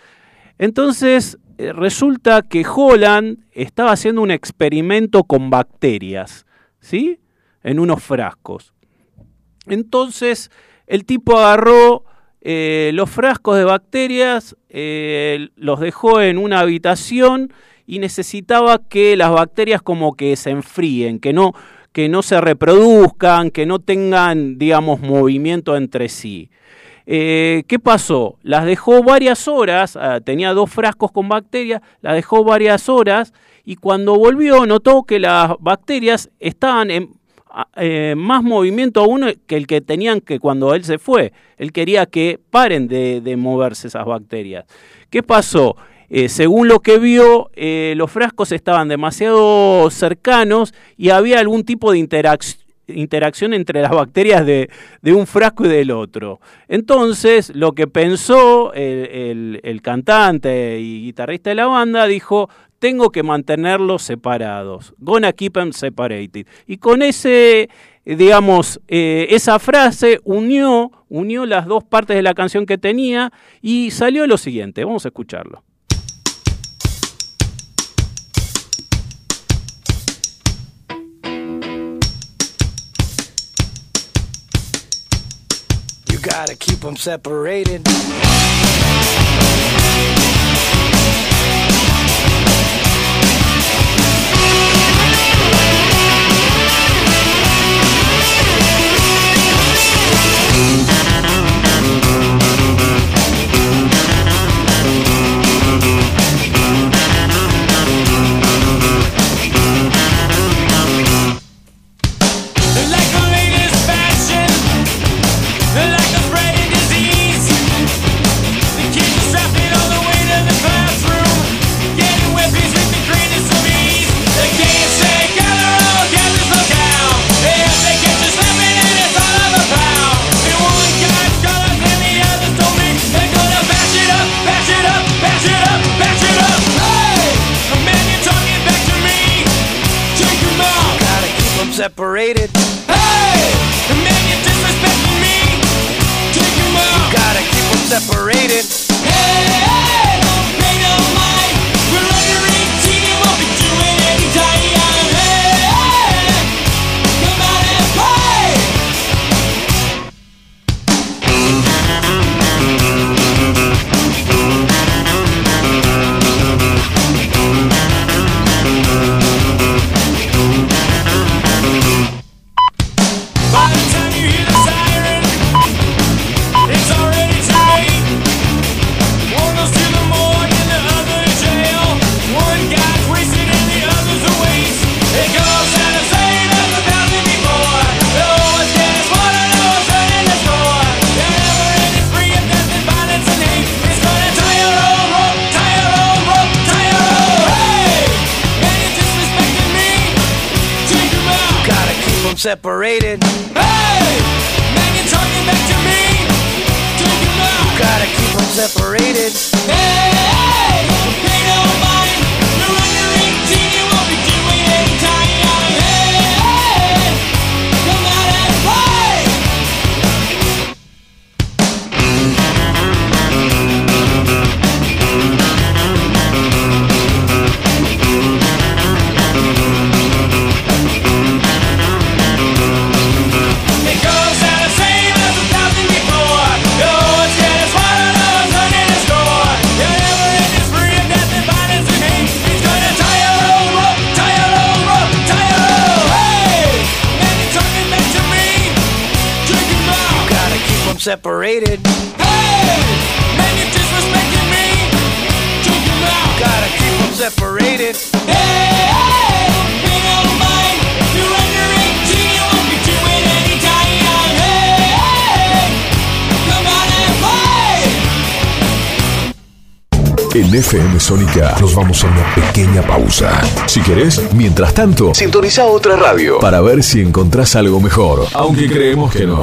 Entonces, eh, resulta que Holland estaba haciendo un experimento con bacterias, ¿sí? En unos frascos. Entonces, el tipo agarró eh, los frascos de bacterias, eh, los dejó en una habitación y necesitaba que las bacterias como que se enfríen, que no, que no se reproduzcan, que no tengan, digamos, movimiento entre sí. Eh, ¿Qué pasó? Las dejó varias horas, ah, tenía dos frascos con bacterias, las dejó varias horas y cuando volvió notó que las bacterias estaban en a- eh, más movimiento aún que el que tenían que cuando él se fue. Él quería que paren de, de moverse esas bacterias. ¿Qué pasó? Eh, según lo que vio, eh, los frascos estaban demasiado cercanos y había algún tipo de, interac- interacción entre las bacterias de, un frasco y del otro. Entonces, lo que pensó el, cantante y guitarrista de la banda, dijo, tengo que mantenerlos separados. Gonna keep them separated. Y con ese, digamos, eh, esa frase unió, unió las dos partes de la canción que tenía y salió lo siguiente. Vamos a escucharlo. Gotta keep them separated. Separated. Hey! Man, you're disrespecting me. Take him out. You gotta keep them separated. Separated. Hey! Man, you're talking back to me. Take him out. Gotta keep them separated. Hey! Separated. Hey! Man, you're disrespecting me. Take him out. Gotta keep them separated. Hey! hey! Pay no mind. You're under 18, you won't be doing anytime. Hey! hey! Come out and play. En FM Sónica nos vamos a una pequeña pausa. Si querés, mientras tanto, sintoniza otra radio para ver si encontrás algo mejor. Aunque creemos que no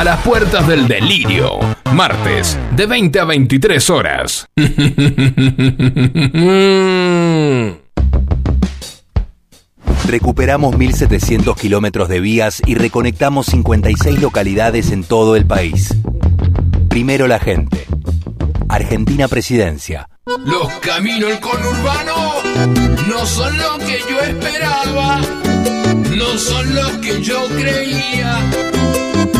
a las puertas del delirio. Martes, de 20 a 23 horas. Recuperamos 1.700 kilómetros de vías y reconectamos 56 localidades en todo el país. Primero la gente. Argentina Presidencia. Los caminos del conurbano no son lo que yo esperaba, no son lo que yo creía,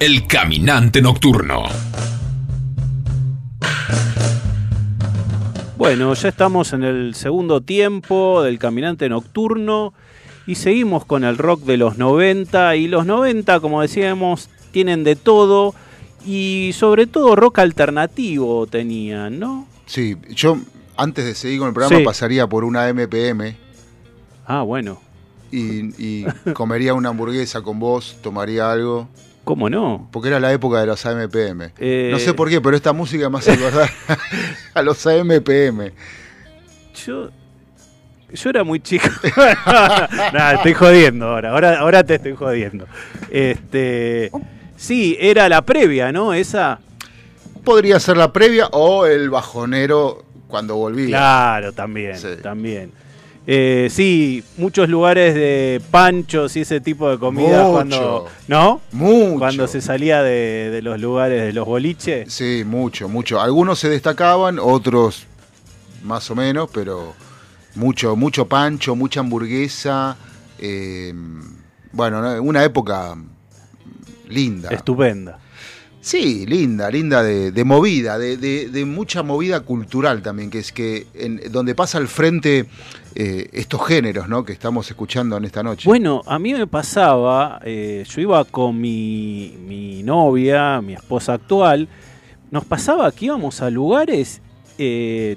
El caminante nocturno. Bueno, ya estamos en el segundo tiempo del Caminante Nocturno y seguimos con el rock de los 90 y los 90, como decíamos, tienen de todo y sobre todo rock alternativo tenían, ¿no? Sí, yo antes de seguir con el programa Sí. pasaría por una MPM Ah, bueno, y, y comería una hamburguesa con vos, tomaría algo, ¿cómo no? porque era la época de los AMPM. Eh, No sé por qué, pero esta música me hace acordar a los AMPM. Yo yo era muy chico. Nada, estoy jodiendo ahora. ahora. Ahora te estoy jodiendo. Este, sí, era la previa, ¿no? Esa. Podría ser la previa o el bajonero cuando volvía. Claro, también, Sí. también. Eh, sí, muchos lugares de panchos y ese tipo de comida Mucho. cuando, ¿no? Mucho. Cuando se salía de, de los lugares de los boliches. Sí, mucho, mucho. Algunos se destacaban, otros más o menos, pero mucho, mucho pancho, mucha hamburguesa. eh, bueno, ¿no? una época linda. Estupenda. Sí, linda, linda de, de movida, de, de- de mucha movida cultural también, que es que en, donde pasa al frente eh, estos géneros, ¿no? Que estamos escuchando en esta noche. Bueno, a mí me pasaba, eh, yo iba con mi, mi novia, mi esposa actual, nos pasaba que íbamos a lugares, eh,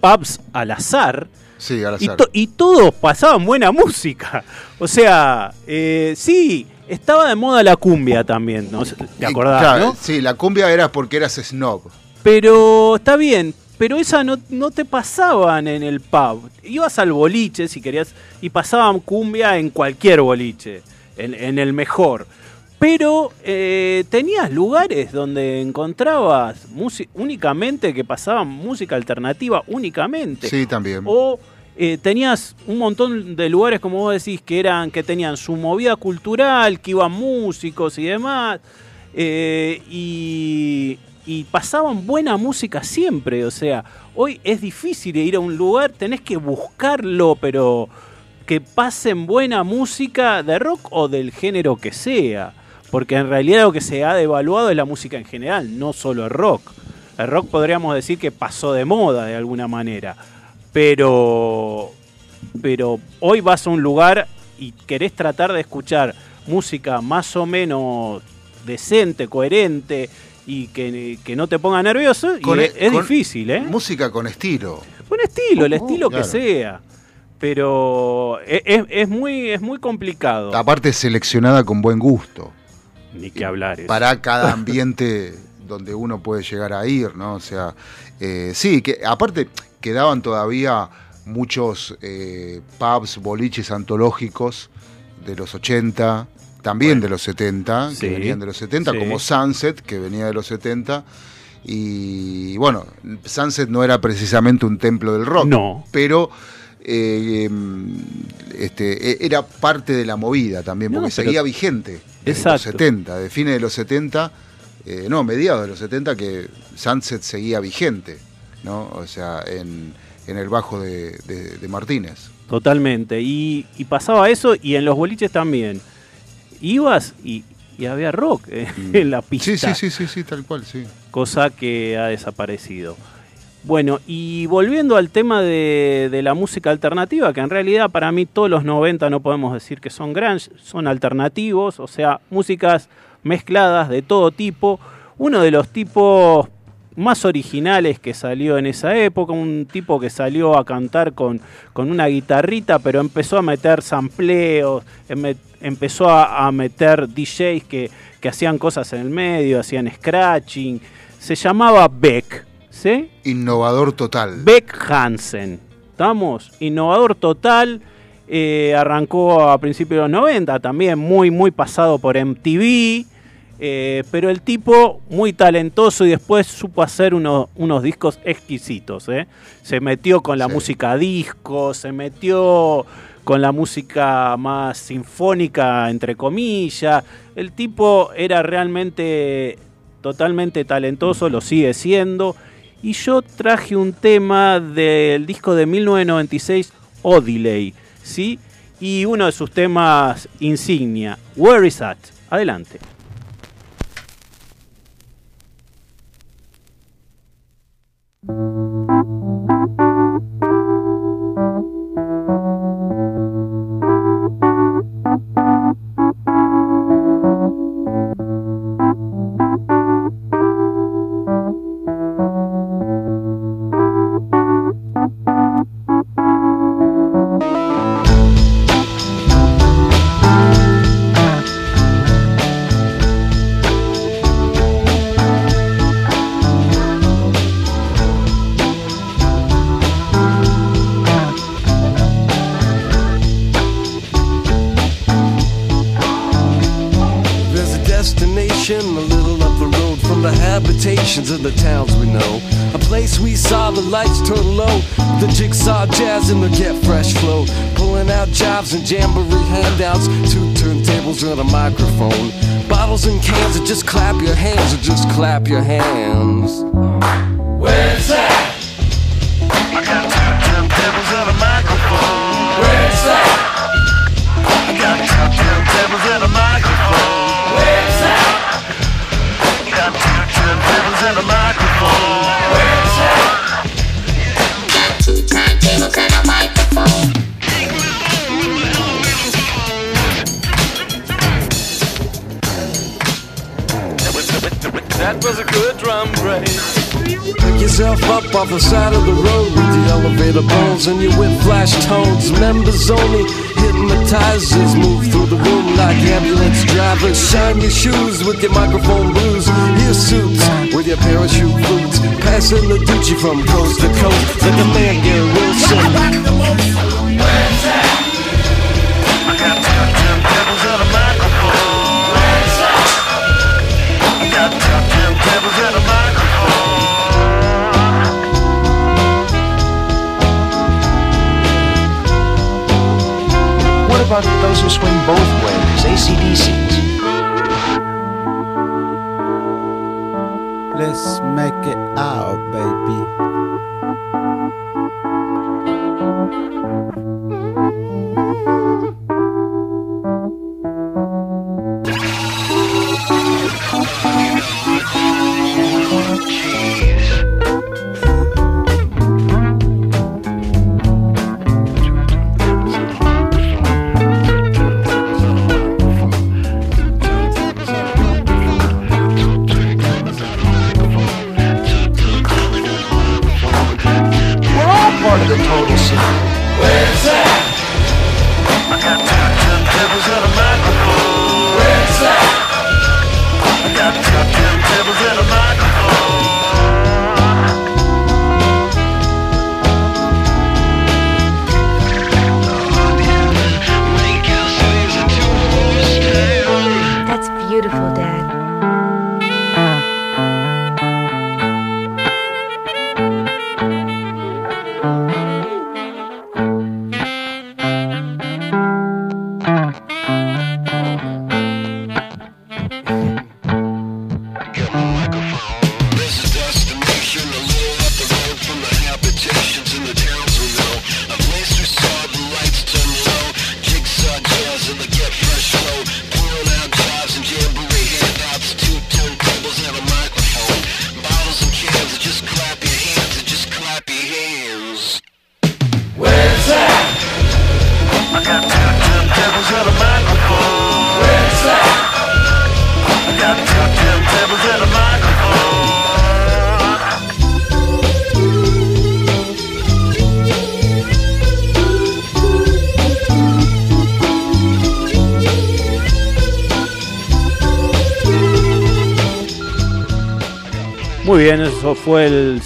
pubs al azar, sí, al y, azar. to- y todos pasaban buena música. O sea, eh, sí, estaba de moda la cumbia también, ¿no? ¿te acordás, claro, no? Sí, la cumbia era porque eras snob. Pero está bien, pero esa no, no te pasaban en el pub. Ibas al boliche si querías y pasaban cumbia en cualquier boliche, en, en el mejor. Pero eh, tenías lugares donde encontrabas música únicamente que pasaban música alternativa únicamente. Sí, también. O eh, tenías un montón de lugares, como vos decís, que eran que tenían su movida cultural, que iban músicos y demás. eh, y, y pasaban buena música siempre. O sea, hoy es difícil ir a un lugar, tenés que buscarlo, pero que pasen buena música de rock o del género que sea. Porque en realidad lo que se ha devaluado es la música en general, no solo el rock. El rock podríamos decir que pasó de moda de alguna manera. Pero, pero hoy vas a un lugar y querés tratar de escuchar música más o menos decente, coherente y que, que no te ponga nervioso, y Con- es, es con- difícil, ¿eh? Música con estilo. Un estilo, el Oh, estilo claro. que sea. Pero es, es- es muy, es muy complicado. Aparte seleccionada con buen gusto. Ni que hablar. eso. Para cada ambiente donde uno puede llegar a ir, ¿no? O sea, eh, sí, que aparte quedaban todavía muchos eh, pubs, boliches antológicos de los 80, también de los 70, Sí, que venían de los 70, sí. como Sunset, que venía de los 70. Y bueno, Sunset no era precisamente un templo del rock, No. pero eh, em, este, e- era parte de la movida también, porque seguía vigente. De los Exacto. 70, de fines de los 70, eh, no, mediados de los 70, que Sunset seguía vigente, ¿no? O sea, en, en el bajo de, de- de Martínez. Totalmente. Y, y pasaba eso y en los boliches también. Ibas y, y había rock eh, en la pista. Mm. Sí, sí, sí, sí, sí, tal cual, sí. cosa que ha desaparecido. Bueno, y volviendo al tema de, de la música alternativa, que en realidad para mí todos los 90 no podemos decir que son grunge, son alternativos, o sea, músicas mezcladas de todo tipo. Uno de los tipos más originales que salió en esa época, un tipo que salió a cantar con, con una guitarrita, pero empezó a meter sampleos, em- empezó a, a meter DJs que, que hacían cosas en el medio, hacían scratching. Se llamaba Beck, ¿sí? Innovador total. Beck Hansen. ¿Estamos? Innovador total. eh, arrancó a principios de los 90, también muy, muy pasado por MTV. Eh, pero el tipo muy talentoso y después supo hacer uno- unos discos exquisitos. ¿eh? Se metió con la Sí. música disco, se metió con la música más sinfónica, entre comillas. El tipo era realmente totalmente talentoso, lo sigue siendo. Y yo traje un tema del disco de 1996, Odiley, ¿sí? Y uno de sus temas insignia, Where is That? Adelante. Habitations of the towns we know. A place we saw the lights turn low, the jigsaw jazz and the get fresh flow. Pulling out jobs and jamboree handouts, two turntables and a microphone. Bottles and cans, and just clap your hands, or just clap your hands. Pick yourself up off the side of the road with the elevator bones and your whip flash tones. Members only hypnotizers move through the room like ambulance drivers. Shine your shoes with your microphone blues. Your suits with your parachute boots. Passing the Gucci from coast to coast like a man Gary Wilson. I got about those who swing both ways, ACDCs? Let's make it out, baby. Muy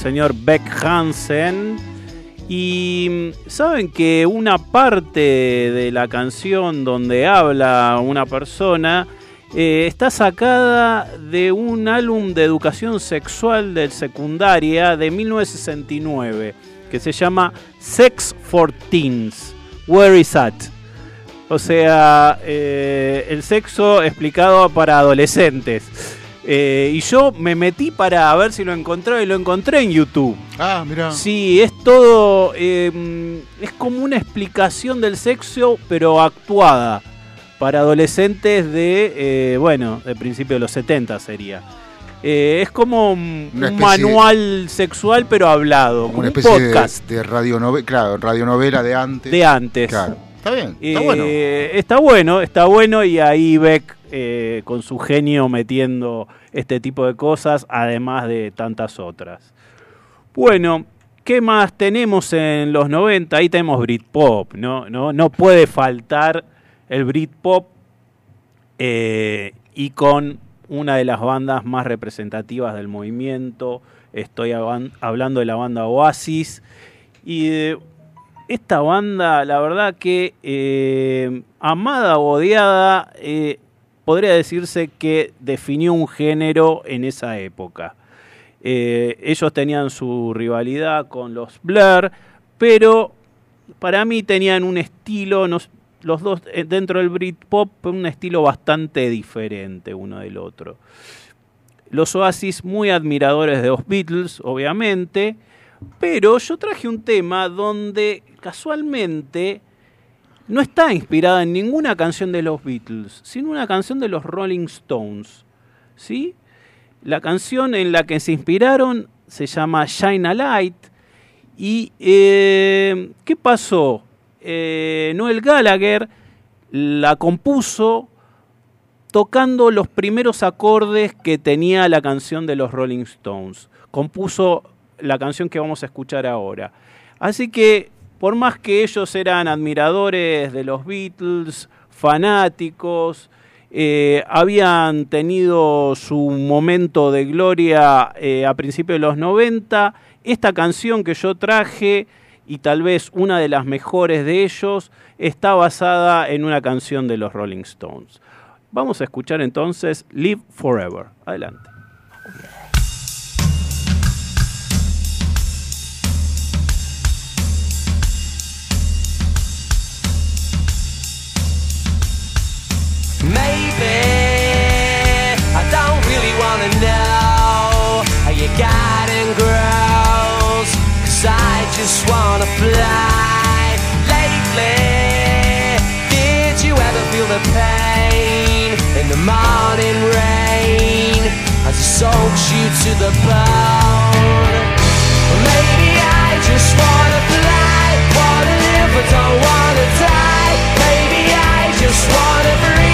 señor Beck Hansen. Y saben que una parte de la canción donde habla una persona eh, está sacada de un álbum de educación sexual del secundaria de 1969 que se llama Sex for Teens. Where is that? O sea, eh, el sexo explicado para adolescentes. Eh, y yo me metí para ver si lo encontraba y lo encontré en YouTube. Ah, mira. Sí, es todo. eh, es como una explicación del sexo, pero actuada. Para adolescentes de. eh, bueno, de principio de los 70 sería. Eh, es como un, especie manual sexual, pero hablado. Como una un especie de, podcast de radionovela, claro, radionovela de antes. de antes. Claro. Está bien, está bueno. Está bueno, está bueno y ahí Beck eh, con su genio metiendo este tipo de cosas, además de tantas otras. Bueno, ¿qué más tenemos en los 90? Ahí tenemos Britpop, ¿no? No, no puede faltar el Britpop eh, y con una de las bandas más representativas del movimiento. Estoy hablando de la banda Oasis. Y esta banda, la verdad que eh, amada o odiada, podría decirse que definió un género en esa época. Eh, ellos tenían su rivalidad con los Blur, pero para mí tenían un estilo, los dos eh, dentro del Britpop, un estilo bastante diferente uno del otro. Los Oasis muy admiradores de los Beatles, obviamente, pero yo traje un tema donde casualmente no está inspirada en ninguna canción de los Beatles, sino una canción de los Rolling Stones. ¿Sí? La canción en la que se inspiraron se llama Shine a Light. ¿Y eh, qué pasó? Eh, Noel Gallagher la compuso tocando los primeros acordes que tenía la canción de los Rolling Stones. Compuso la canción que vamos a escuchar ahora. Así que, por más que ellos eran admiradores de los Beatles, fanáticos, eh, habían tenido su momento de gloria eh, a principios de los 90, esta canción que yo traje, y tal vez una de las mejores de ellos, está basada en una canción de los Rolling Stones. Vamos a escuchar entonces Live Forever. Adelante. Wanna know how you got and grows. Cause I just wanna fly. Lately, did you ever feel the pain in the morning rain as it soaks you to the bone? Maybe I just wanna fly, wanna live but don't wanna die. Maybe I just wanna breathe.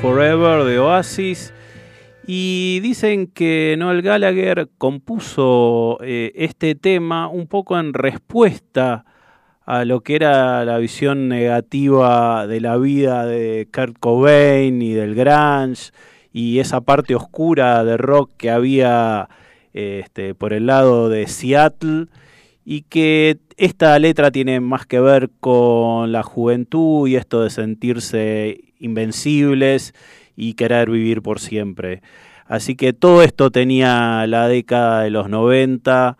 Forever de Oasis. Y dicen que Noel Gallagher compuso eh, este tema un poco en respuesta a lo que era la visión negativa de la vida de Kurt Cobain y del grunge y esa parte oscura de rock que había este, por el lado de Seattle y que esta letra tiene más que ver con la juventud y esto de sentirse invencibles y querer vivir por siempre. Así que todo esto tenía la década de los 90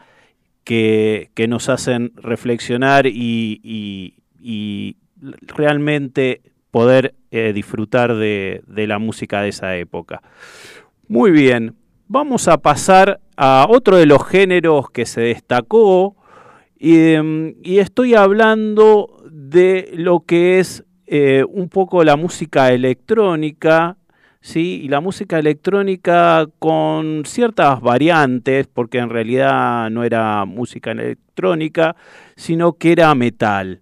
que, que nos hacen reflexionar y, realmente poder eh, disfrutar de, de la música de esa época. Muy bien, vamos a pasar a otro de los géneros que se destacó y, estoy hablando de lo que es eh, un poco la música electrónica, ¿sí? Y la música electrónica con ciertas variantes, porque en realidad no era música electrónica, sino que era metal.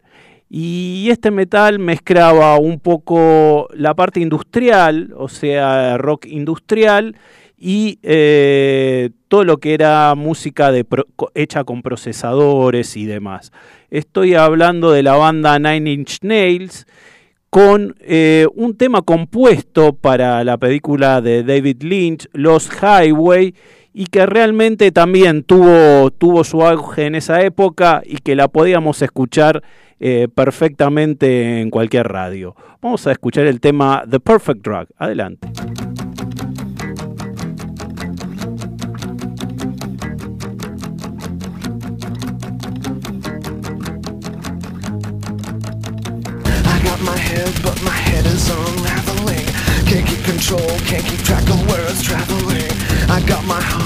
Y este metal mezclaba un poco la parte industrial, o sea, rock industrial, y eh, todo lo que era música hecha con procesadores y demás. Estoy hablando de la banda Nine Inch Nails con eh, un tema compuesto para la película de David Lynch, Los Highway, y que realmente también tuvo, tuvo su auge en esa época y que la podíamos escuchar eh, perfectamente en cualquier radio. Vamos a escuchar el tema The Perfect Drug. Adelante. Control, can't keep track of where it's traveling. I got my heart,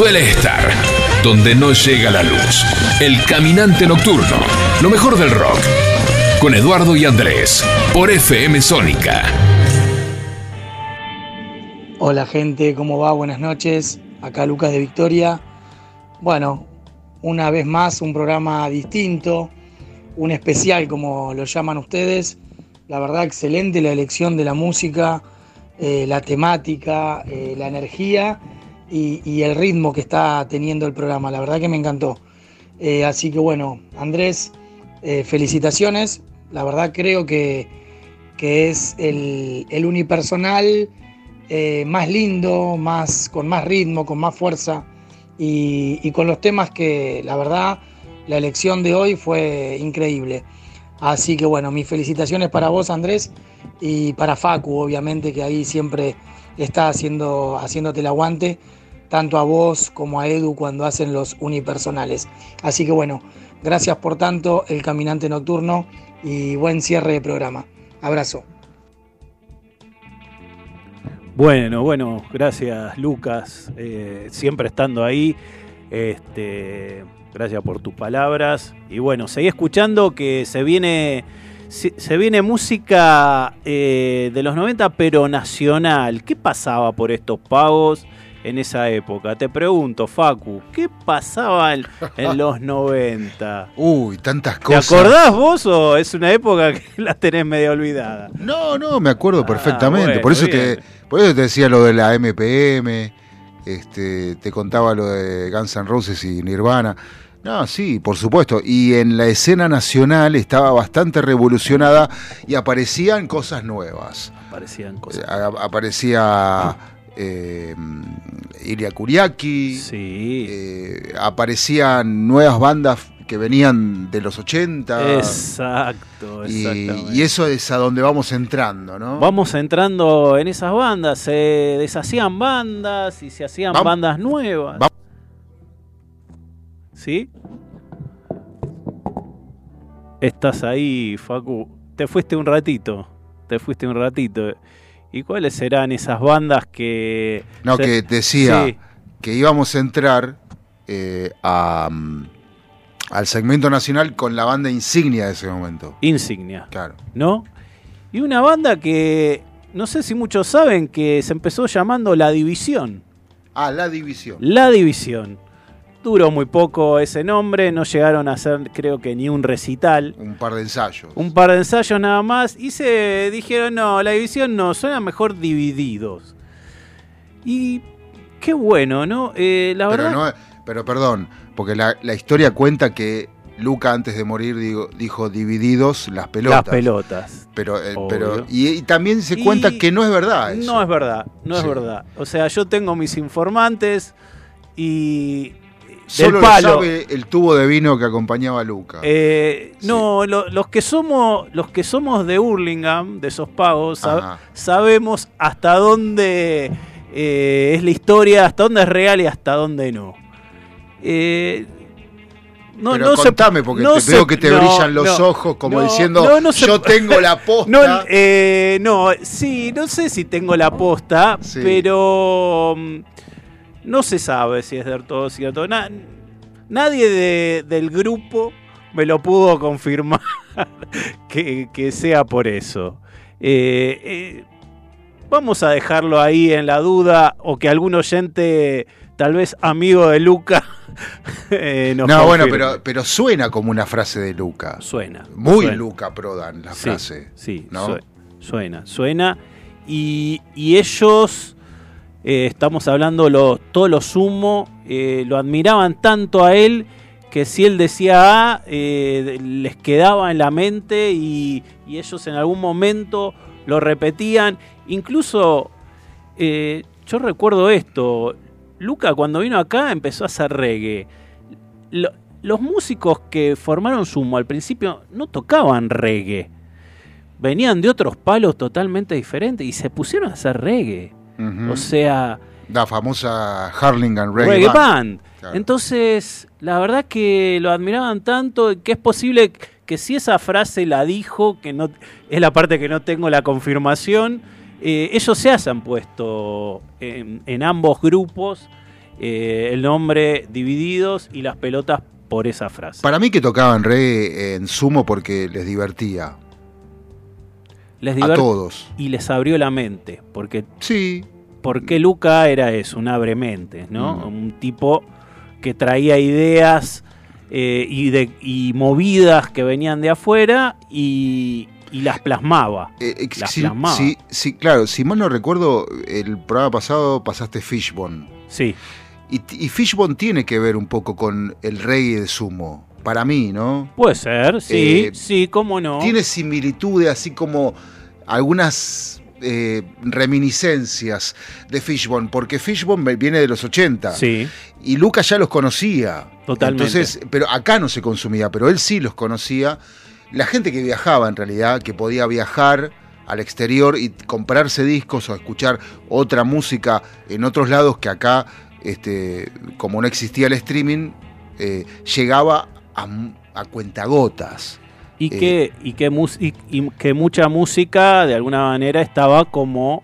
Suele estar donde no llega la luz. El caminante nocturno. Lo mejor del rock. Con Eduardo y Andrés. Por FM Sónica. Hola gente, ¿cómo va? Buenas noches. Acá Lucas de Victoria. Bueno, una vez más un programa distinto, un especial como lo llaman ustedes. La verdad excelente la elección de la música, eh, la temática, eh, la energía y, el ritmo que está teniendo el programa. La verdad que me encantó. Eh, así que bueno, Andrés, eh, felicitaciones. La verdad creo que, que es el, el unipersonal eh, más lindo, más, con más ritmo, con más fuerza y, y con los temas que la verdad la elección de hoy fue increíble. Así que bueno, mis felicitaciones para vos Andrés y para Facu, obviamente, que ahí siempre está haciendo, haciéndote el aguante, tanto a vos como a Edu cuando hacen los unipersonales. Así que bueno, gracias por tanto, el caminante nocturno y buen cierre de programa. Abrazo. Bueno, bueno, gracias Lucas, eh, siempre estando ahí. Este, gracias por tus palabras. Y bueno, seguí escuchando que se viene, se, viene música eh, de los 90, pero nacional. ¿Qué pasaba por estos pagos en esa época? Te pregunto, Facu, ¿qué pasaba en, en los 90? Uy, tantas ¿Te cosas. acordás vos o es una época que la tenés medio olvidada? No, no, me acuerdo perfectamente. Ah, bueno, por, eso bien. te, por eso te decía lo de la MPM, este, te contaba lo de Guns N' Roses y Nirvana. No, sí, por supuesto. Y en la escena nacional estaba bastante revolucionada y aparecían cosas nuevas. Aparecían cosas. A- aparecía eh, Iria Kuriaki. eh, aparecían nuevas bandas que venían de los 80. Exacto, Y, exactamente. y eso es a donde vamos entrando, ¿no? Vamos entrando en esas bandas, se deshacían bandas y se hacían bandas nuevas. Va- ¿Sí? Estás ahí, Facu. Te fuiste un ratito. Te fuiste un ratito. ¿Y cuáles serán esas bandas que... No, se- que decía Sí, que íbamos a entrar eh, a, mm, al segmento nacional con la banda insignia de ese momento. Insignia. Claro. ¿no? Y una banda que no sé si muchos saben que se empezó llamando La División. Ah, la división. La División. Duró muy poco ese nombre, no llegaron a hacer creo que ni un recital. Un par de ensayos. Un par de ensayos nada más y se dijeron, no, la división no, suena mejor divididos. Y qué bueno, ¿no? Eh, la pero, verdad... no, pero perdón, porque la, la historia cuenta que Luca antes de morir digo- dijo divididos las pelotas. Las pelotas. Pero, eh, pero y, y también se Y- cuenta que no es verdad. eso. No es verdad, no es verdad. O sea, yo tengo mis informantes y... Solo del lo palo. sabe el tubo de vino que acompañaba a Luca. Eh, No, lo- los que somos los que somos de Hurlingham, de esos pagos, sab- sabemos hasta dónde eh, es la historia, hasta dónde es real y hasta dónde no. Eh, no, Pero no contame, porque no te se- veo que te no, brillan los ojos como diciendo, se- yo tengo la posta. No, eh, no, sí, no sé si tengo la posta, Sí. pero mm, no se sabe si es del todo cierto. Na- nadie de- del grupo me lo pudo confirmar que, que sea por eso. Eh, eh, vamos a dejarlo ahí en la duda o que algún oyente, tal vez amigo de Luca, eh, nos no, bueno, pero, pero suena como una frase de Luca. Suena. Muy suena. Luca Prodan, la Sí, frase. Sí, ¿no? sue- suena, suena. Y, y ellos, eh, estamos hablando lo, todo lo sumo, eh, lo admiraban tanto a él que si él decía eh, les quedaba en la mente y, ellos en algún momento lo repetían. Incluso yo recuerdo esto. Luca cuando vino acá empezó a hacer reggae. Lo- los músicos que formaron Sumo al principio no tocaban reggae. Venían de otros palos totalmente diferentes y se pusieron a hacer reggae. O sea, La famosa Harlingham Reggae, reggae Band. band. Claro. Entonces, la verdad que lo admiraban tanto que es posible que si esa frase la dijo, que no es la parte que no tengo la confirmación, eh, ellos se hayan puesto en, en ambos grupos eh, el nombre divididos y las pelotas por esa frase. Para mí que tocaban reggae en sumo porque les divertía. Les a divert- todos. Y les abrió la mente, porque sí. Porque Luca era eso, un abrementes, ¿no? Mm. Un tipo que traía ideas eh, y, de, y movidas que venían de afuera y, y las plasmaba. Eh, eh, las sí, plasmaba. sí, sí, claro, si mal no recuerdo, el programa pasado pasaste Fishbone. Sí. Y, y Fishbone tiene que ver un poco con el reggae de sumo. Para mí, ¿no? Puede ser, sí, Eh, sí, cómo no. Tiene similitudes, así como algunas eh, reminiscencias de Fishbone, porque Fishbone viene de los 80. Sí. Y Lucas ya los conocía. Totalmente. Entonces, pero acá no se consumía, pero él sí los conocía. La gente que viajaba en realidad, que podía viajar al exterior y comprarse discos o escuchar otra música en otros lados que acá, este, como no existía el streaming, eh, llegaba a, a cuentagotas. Y Eh, que, y, que y- y que mucha música de alguna manera estaba como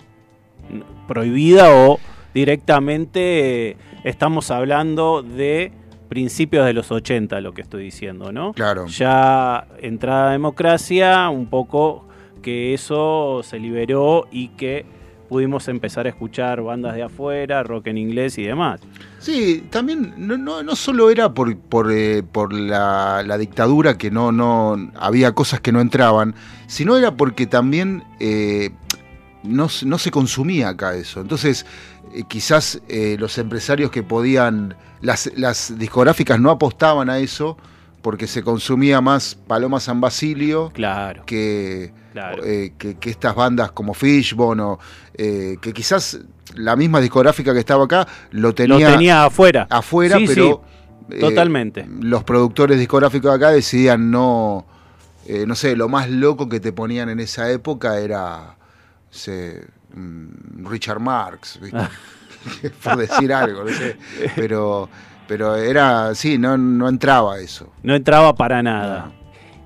prohibida o directamente eh, estamos hablando de principios de los 80, lo que estoy diciendo, ¿no? Claro. Ya entrada a democracia, un poco que eso se liberó y que pudimos empezar a escuchar bandas de afuera, rock en inglés y demás. Sí, también no, no, no solo era por, por, eh, la, la dictadura que no, no había cosas que no entraban, sino era porque también eh, no, no se consumía acá eso. Entonces, eh, quizás los empresarios que podían, las, las discográficas no apostaban a eso porque se consumía más Paloma San Basilio claro, que, claro. eh, que, que estas bandas como Fishbone o eh, que quizás la misma discográfica que estaba acá lo tenía, Lo tenía afuera. afuera, Sí, pero sí, eh, totalmente. los productores discográficos de acá decidían no, no sé, lo más loco que te ponían en esa época era sé, mm, Richard Marx, ¿viste? por decir algo, no sé, pero, pero era, sí, no, no entraba eso. No entraba para nada.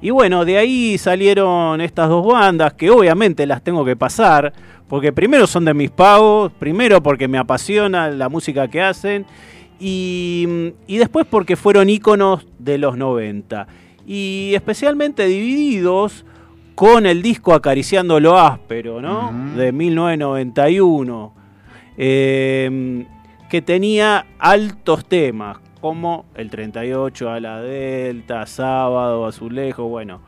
Y bueno, de ahí salieron estas dos bandas que obviamente las tengo que pasar, porque primero son de mis pagos, primero porque me apasiona la música que hacen, y, y después porque fueron íconos de los 90. Y especialmente divididos con el disco Acariciando lo áspero, ¿no? De 1991, eh, que tenía altos temas, como el 38 a la Delta, Sábado, Azulejo, bueno,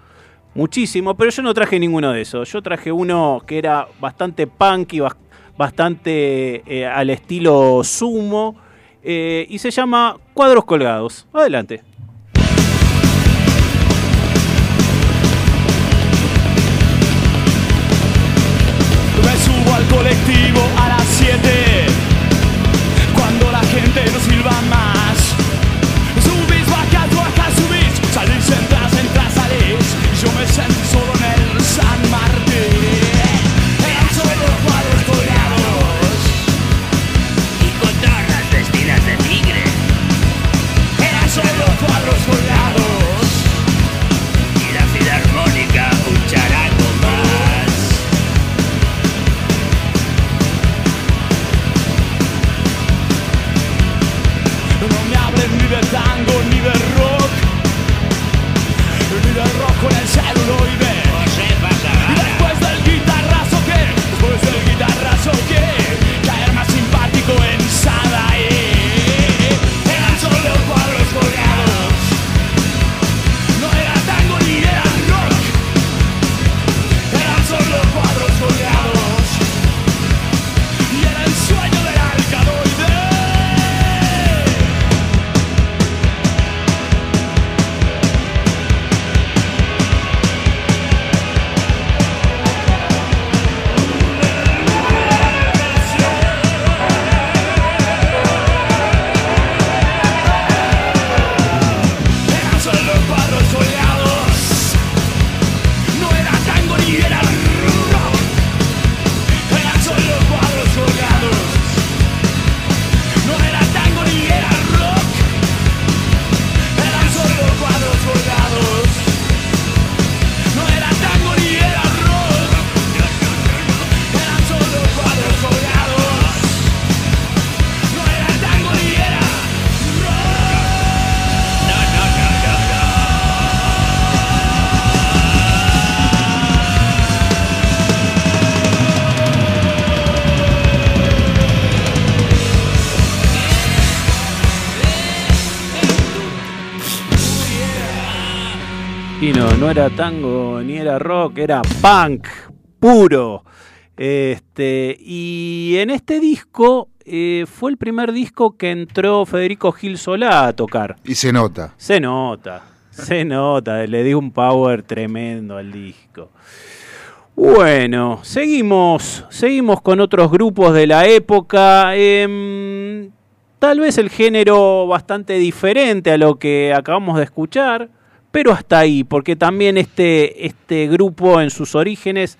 muchísimo, pero yo no traje ninguno de esos. Yo traje uno que era bastante punky, bas- bastante eh, al estilo sumo, eh, y se llama Cuadros Colgados. Adelante. No era tango ni era rock, era punk puro. Este, y en este disco eh, fue el primer disco que entró Federico Gil Solá a tocar. Y se nota. Se nota, se nota, le dio un power tremendo al disco. Bueno, seguimos, seguimos con otros grupos de la época. Em, tal vez el género bastante diferente a lo que acabamos de escuchar, pero hasta ahí, porque también este, este grupo en sus orígenes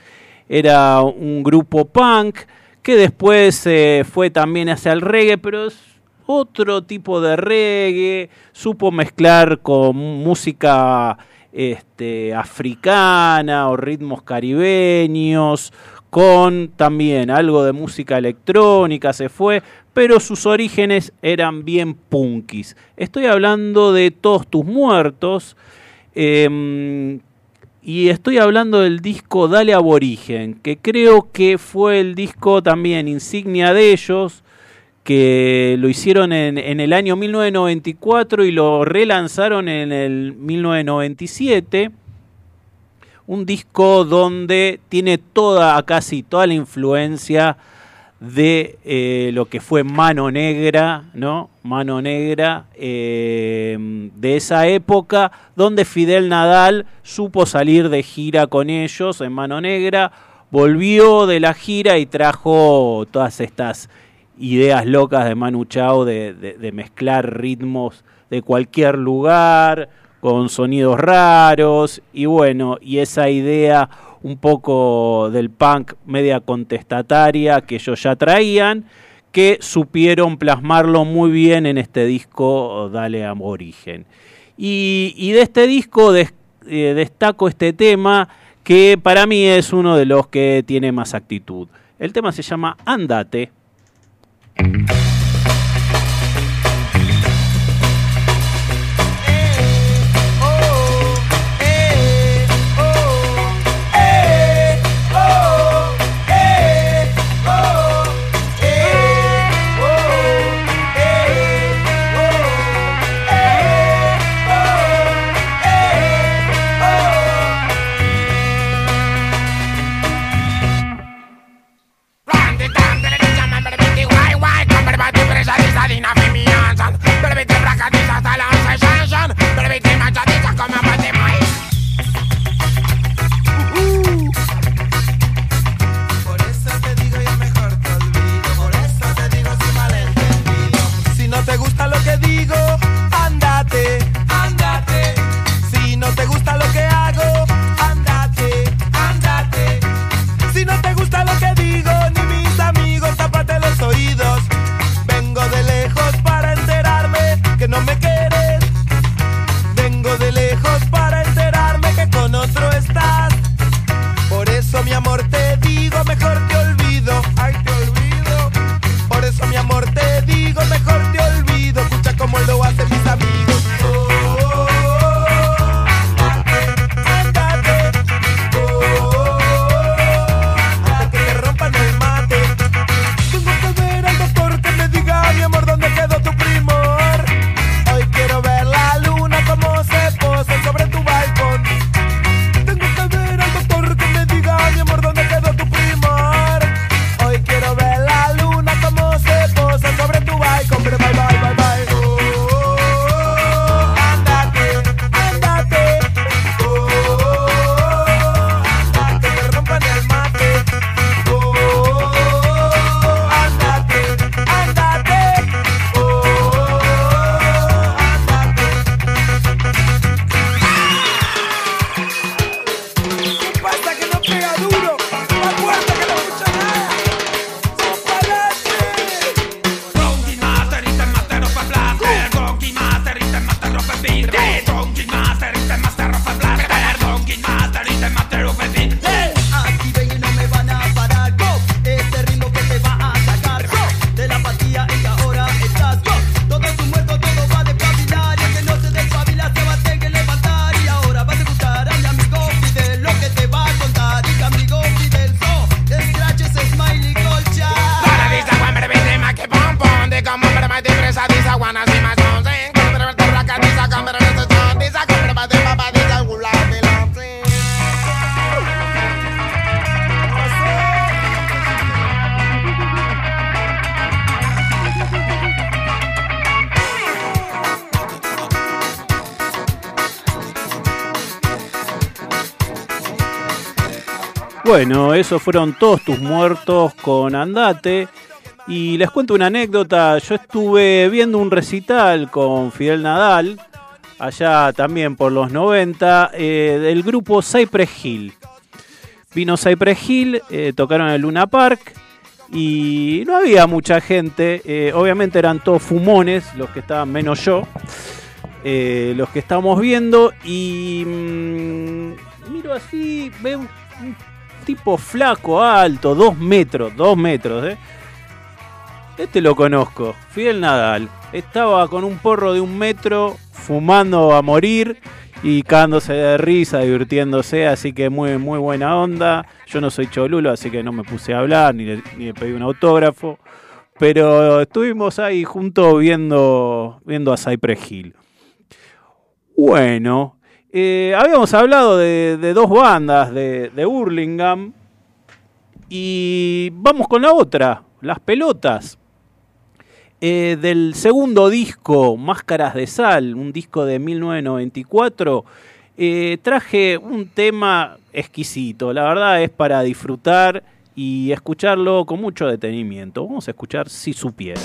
era un grupo punk que después eh, fue también hacia el reggae, pero es otro tipo de reggae, supo mezclar con música este, africana o ritmos caribeños, con también algo de música electrónica se fue, pero sus orígenes eran bien punkis. Estoy hablando de Todos tus muertos, em, y estoy hablando del disco Dale Aborigen, que creo que fue el disco también insignia de ellos, que lo hicieron en, el año 1994 y lo relanzaron en el 1997. Un disco donde tiene toda, casi toda la influencia de eh, lo que fue Mano Negra, ¿no? Mano Negra eh, de esa época, donde Fidel Nadal supo salir de gira con ellos en Mano Negra, volvió de la gira y trajo todas estas ideas locas de Manu Chao de mezclar ritmos de cualquier lugar con sonidos raros y bueno, y esa idea un poco del punk media contestataria que ellos ya traían, que supieron plasmarlo muy bien en este disco Dale a Origen. Y, de este disco eh, destaco este tema que para mí es uno de los que tiene más actitud. El tema se llama Andate. Bueno, esos fueron todos tus muertos con Andate. Y les cuento una anécdota. Yo estuve viendo un recital con Fidel Nadal, allá también por los 90, eh, del grupo Cypress Hill. Vino Cypress Hill, eh, tocaron en el Luna Park y no había mucha gente. eh, obviamente eran todos fumones, los que estaban menos yo. los que estamos viendo y mm, miro así, veo un tipo flaco, alto, dos metros, dos metros, ¿eh? Este lo conozco, Fidel Nadal. Estaba con un porro de un metro, fumando a morir y cagándose de risa, divirtiéndose, así que muy, muy buena onda. Yo no soy cholulo, así que no me puse a hablar, ni le, ni le pedí un autógrafo. Pero estuvimos ahí juntos viendo, viendo a Cypress Hill. Bueno, eh, habíamos hablado de, dos bandas de, de Burlingame. Y vamos con la otra, Las Pelotas. Eh, del segundo disco, Máscaras de Sal, un disco de 1994, eh, traje un tema exquisito. La verdad es para disfrutar y escucharlo con mucho detenimiento. Vamos a escuchar Si Supiera.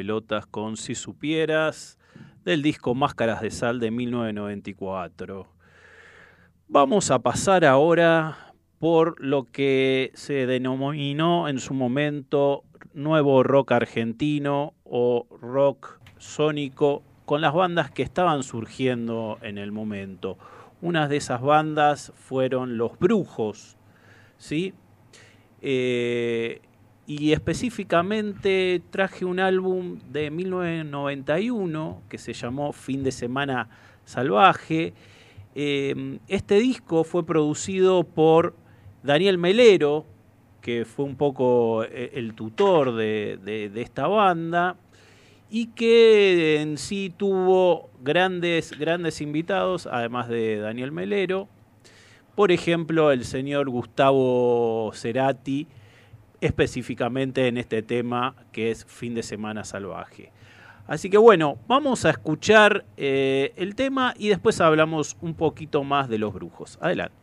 Pelotas con Si supieras del disco Máscaras de Sal de 1994. Vamos a pasar ahora por lo que se denominó en su momento nuevo rock argentino o rock sónico con las bandas que estaban surgiendo en el momento. Unas de esas bandas fueron Los Brujos, ¿sí? Eh, y específicamente traje un álbum de 1991 que se llamó Fin de Semana Salvaje. Eh, este disco fue producido por Daniel Melero, que fue un poco eh, el tutor de, de, esta banda y que en sí tuvo grandes, grandes invitados, además de Daniel Melero. Por ejemplo, el señor Gustavo Cerati, específicamente en este tema que es Fin de Semana Salvaje. Así que bueno, vamos a escuchar eh, el tema y después hablamos un poquito más de los brujos. Adelante.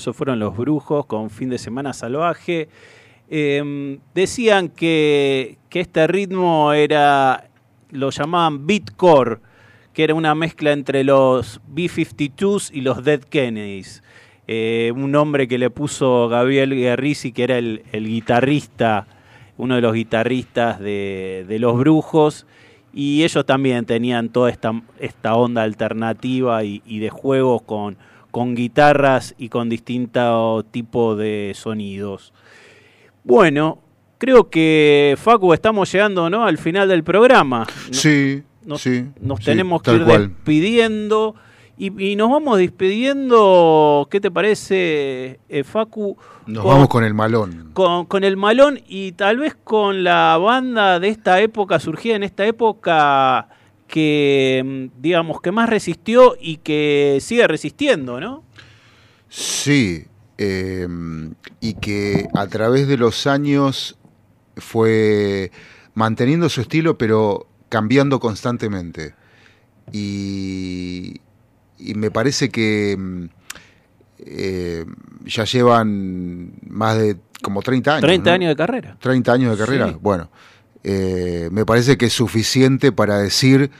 Esos fueron los brujos con fin de semana salvaje. Em, decían que, este ritmo era, lo llamaban beatcore, que era una mezcla entre los B-52s y los Dead Kennedys. Eh, un nombre que le puso Gabriel Guerrisi, que era el, guitarrista, uno de los guitarristas de, Los Brujos, y ellos también tenían toda esta, esta onda alternativa y, y de juegos con, con guitarras y con distinto tipo de sonidos. Bueno, creo que Facu estamos llegando ¿no? al final del programa. Sí, nos, Sí, nos sí, tenemos que ir cual. despidiendo. Y, y nos vamos despidiendo, ¿qué te parece, eh, Facu? Nos vamos con el malón. con, con el malón y tal vez con la banda de esta época, surgida en esta época que, mm, digamos, que más resistió y que sigue resistiendo, ¿no? Sí, eh, y que a través de los años fue manteniendo su estilo, pero cambiando constantemente. Y, y me parece que mm, eh, ya llevan más de como 30 años. 30 ¿no? años de carrera. 30 años de carrera. Sí. Bueno, eh, me parece que es suficiente para decir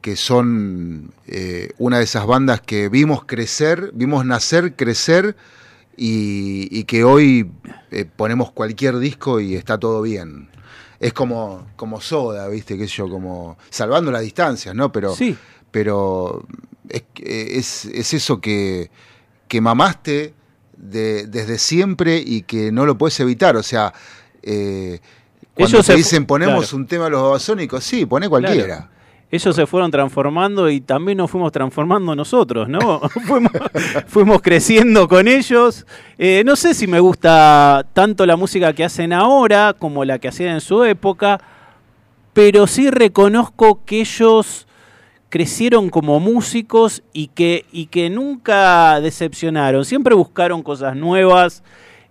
que son eh, una de esas bandas que vimos crecer, vimos nacer, crecer y, y que hoy eh, ponemos cualquier disco y está todo bien. Es como, como soda, ¿viste? Que yo, como salvando las distancias, ¿no? Pero, Sí. pero es, es, es eso que, que mamaste de- desde siempre y que no lo puedes evitar. O sea, eh, cuando Ellos te dicen ponemos claro. un tema de los babasónicos, sí, pone cualquiera. Claro. Ellos se fueron transformando y también nos fuimos transformando nosotros, ¿no? fuimos, fuimos creciendo con ellos. Eh, no sé si me gusta tanto la música que hacen ahora como la que hacían en su época, pero sí reconozco que ellos crecieron como músicos y que, y que nunca decepcionaron. Siempre buscaron cosas nuevas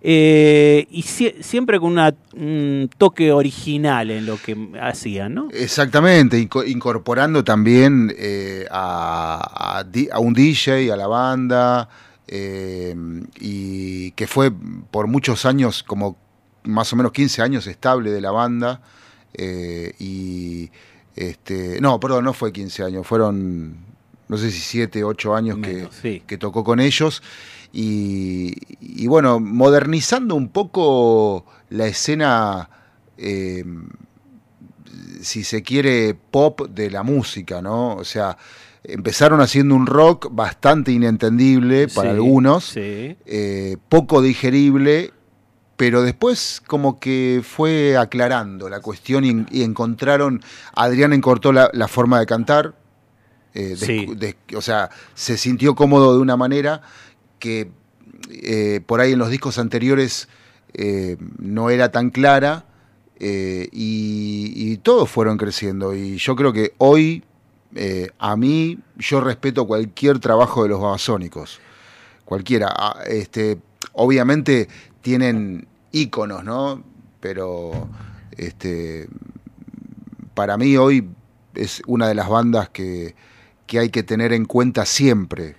eh, y sie- siempre con una- un toque original en lo que hacían, ¿no? Exactamente, inco- incorporando también eh, a, a di- a un DJ, a la banda, eh, y que fue por muchos años, como más o menos 15 años estable de la banda, y este, no, perdón, no fue 15 años, fueron, no sé si 7, 8 años que, Menos, sí. que tocó con ellos. Y, y bueno, modernizando un poco la escena, eh, si se quiere, pop de la música, ¿no? O sea, empezaron haciendo un rock bastante inentendible para Sí, algunos, sí. eh, poco digerible, pero después como que fue aclarando la cuestión y, y encontraron, Adrián encortó la, la forma de cantar, eh, Sí. o sea, se sintió cómodo de una manera que eh, por ahí en los discos anteriores eh, no era tan clara eh, y, todos fueron creciendo. Y yo creo que hoy a mí yo respeto cualquier trabajo de los babasónicos. Cualquiera. Ah, este obviamente tienen íconos no pero este para mí hoy es una de las bandas que, que hay que tener en cuenta siempre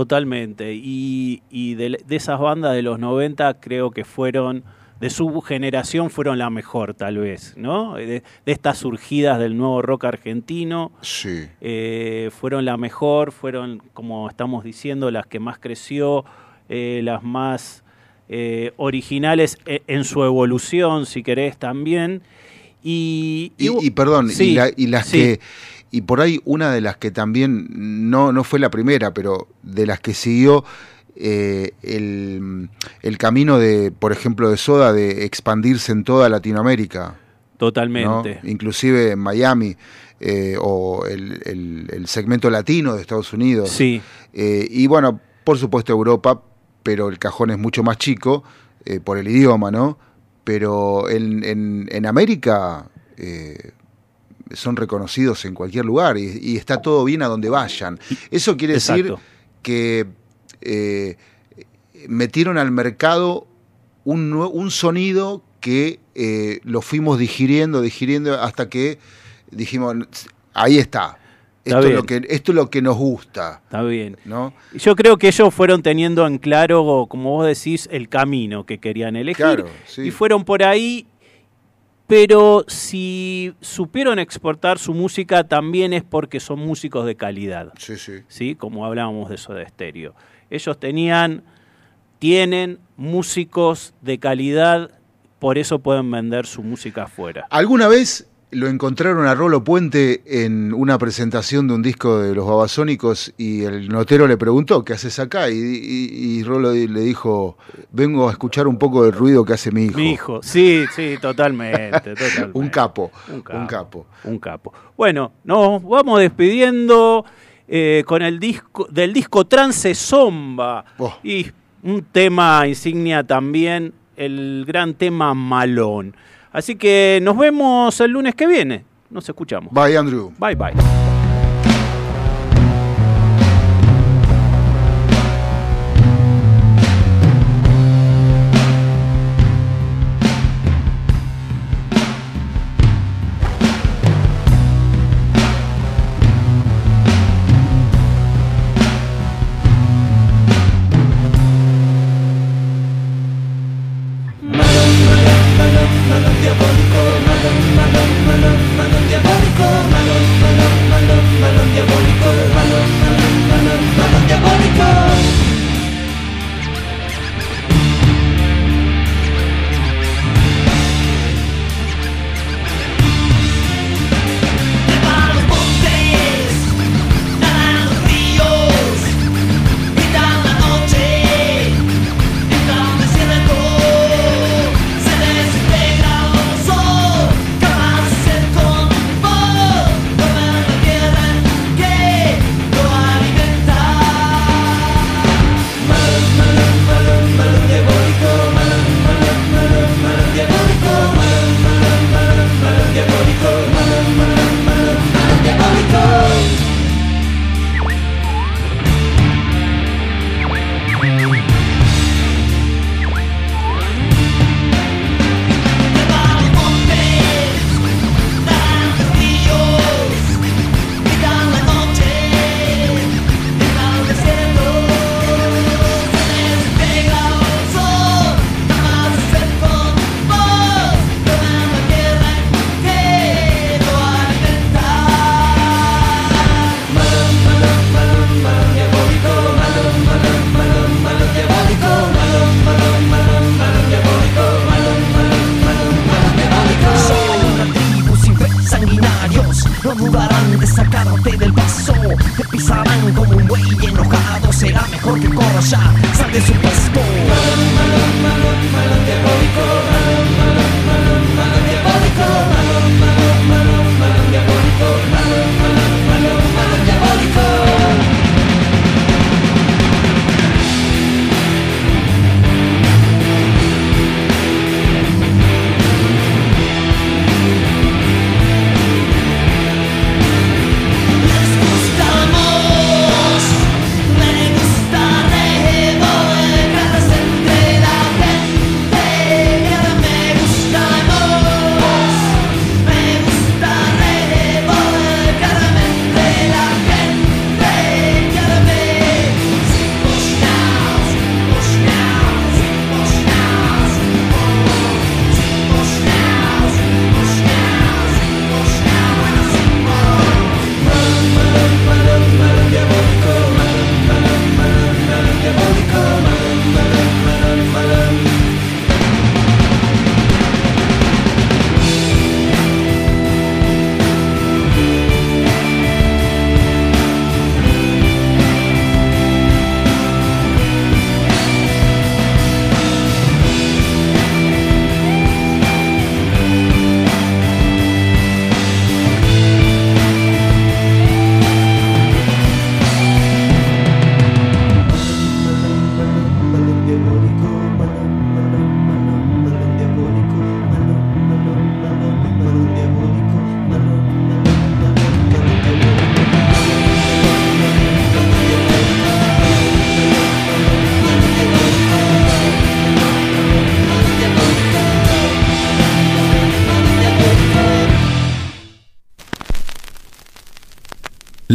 Totalmente. Y, y de, de esas bandas de los 90 creo que fueron, de su generación fueron la mejor tal vez, ¿no? De, de estas surgidas del nuevo rock argentino. Sí. eh, fueron la mejor, fueron, como estamos diciendo, las que más creció, eh, las más eh, originales e- en su evolución, si querés, también. Y, Y, y perdón, sí, y, la- y las sí. que. Y por ahí una de las que también, no, no fue la primera, pero de las que siguió eh, el, el camino de, por ejemplo, de Soda, de expandirse en toda Latinoamérica. Totalmente. ¿no? Inclusive en Miami, eh, o el, el- el segmento latino de Estados Unidos. Sí. Eh, y bueno, por supuesto Europa, pero el cajón es mucho más chico eh, por el idioma, ¿no? Pero en, en- en América son reconocidos en cualquier lugar y, y está todo bien a donde vayan. Eso quiere decir que eh, metieron al mercado un, sonido que eh, lo fuimos digiriendo, digiriendo hasta que dijimos, ahí está. Esto, es lo que, esto es lo que nos gusta. Está bien. ¿no? Yo creo que ellos fueron teniendo en claro, como vos decís, el camino que querían elegir. Claro, sí. Y fueron por ahí. Pero si supieron exportar su música, también es porque son músicos de calidad. Sí, sí. ¿sí? Como hablábamos de eso de estéreo. Ellos tenían, tienen músicos de calidad, por eso pueden vender su música afuera. ¿Alguna vez lo encontraron a Rolo Puente en una presentación de un disco de los Babasónicos y el notero le preguntó, ¿qué haces acá? Y, y- y Rolo le dijo, vengo a escuchar un poco del ruido que hace mi hijo. Mi hijo, sí, sí, totalmente, totalmente. Un capo, Un capo. un capo. Un capo. Bueno, nos vamos despidiendo eh, con el disco del disco Trance Zomba. Oh. Y un tema insignia también, el gran tema Malón. Así que nos vemos el lunes que viene. Nos escuchamos. Bye, Andrew. Bye, bye.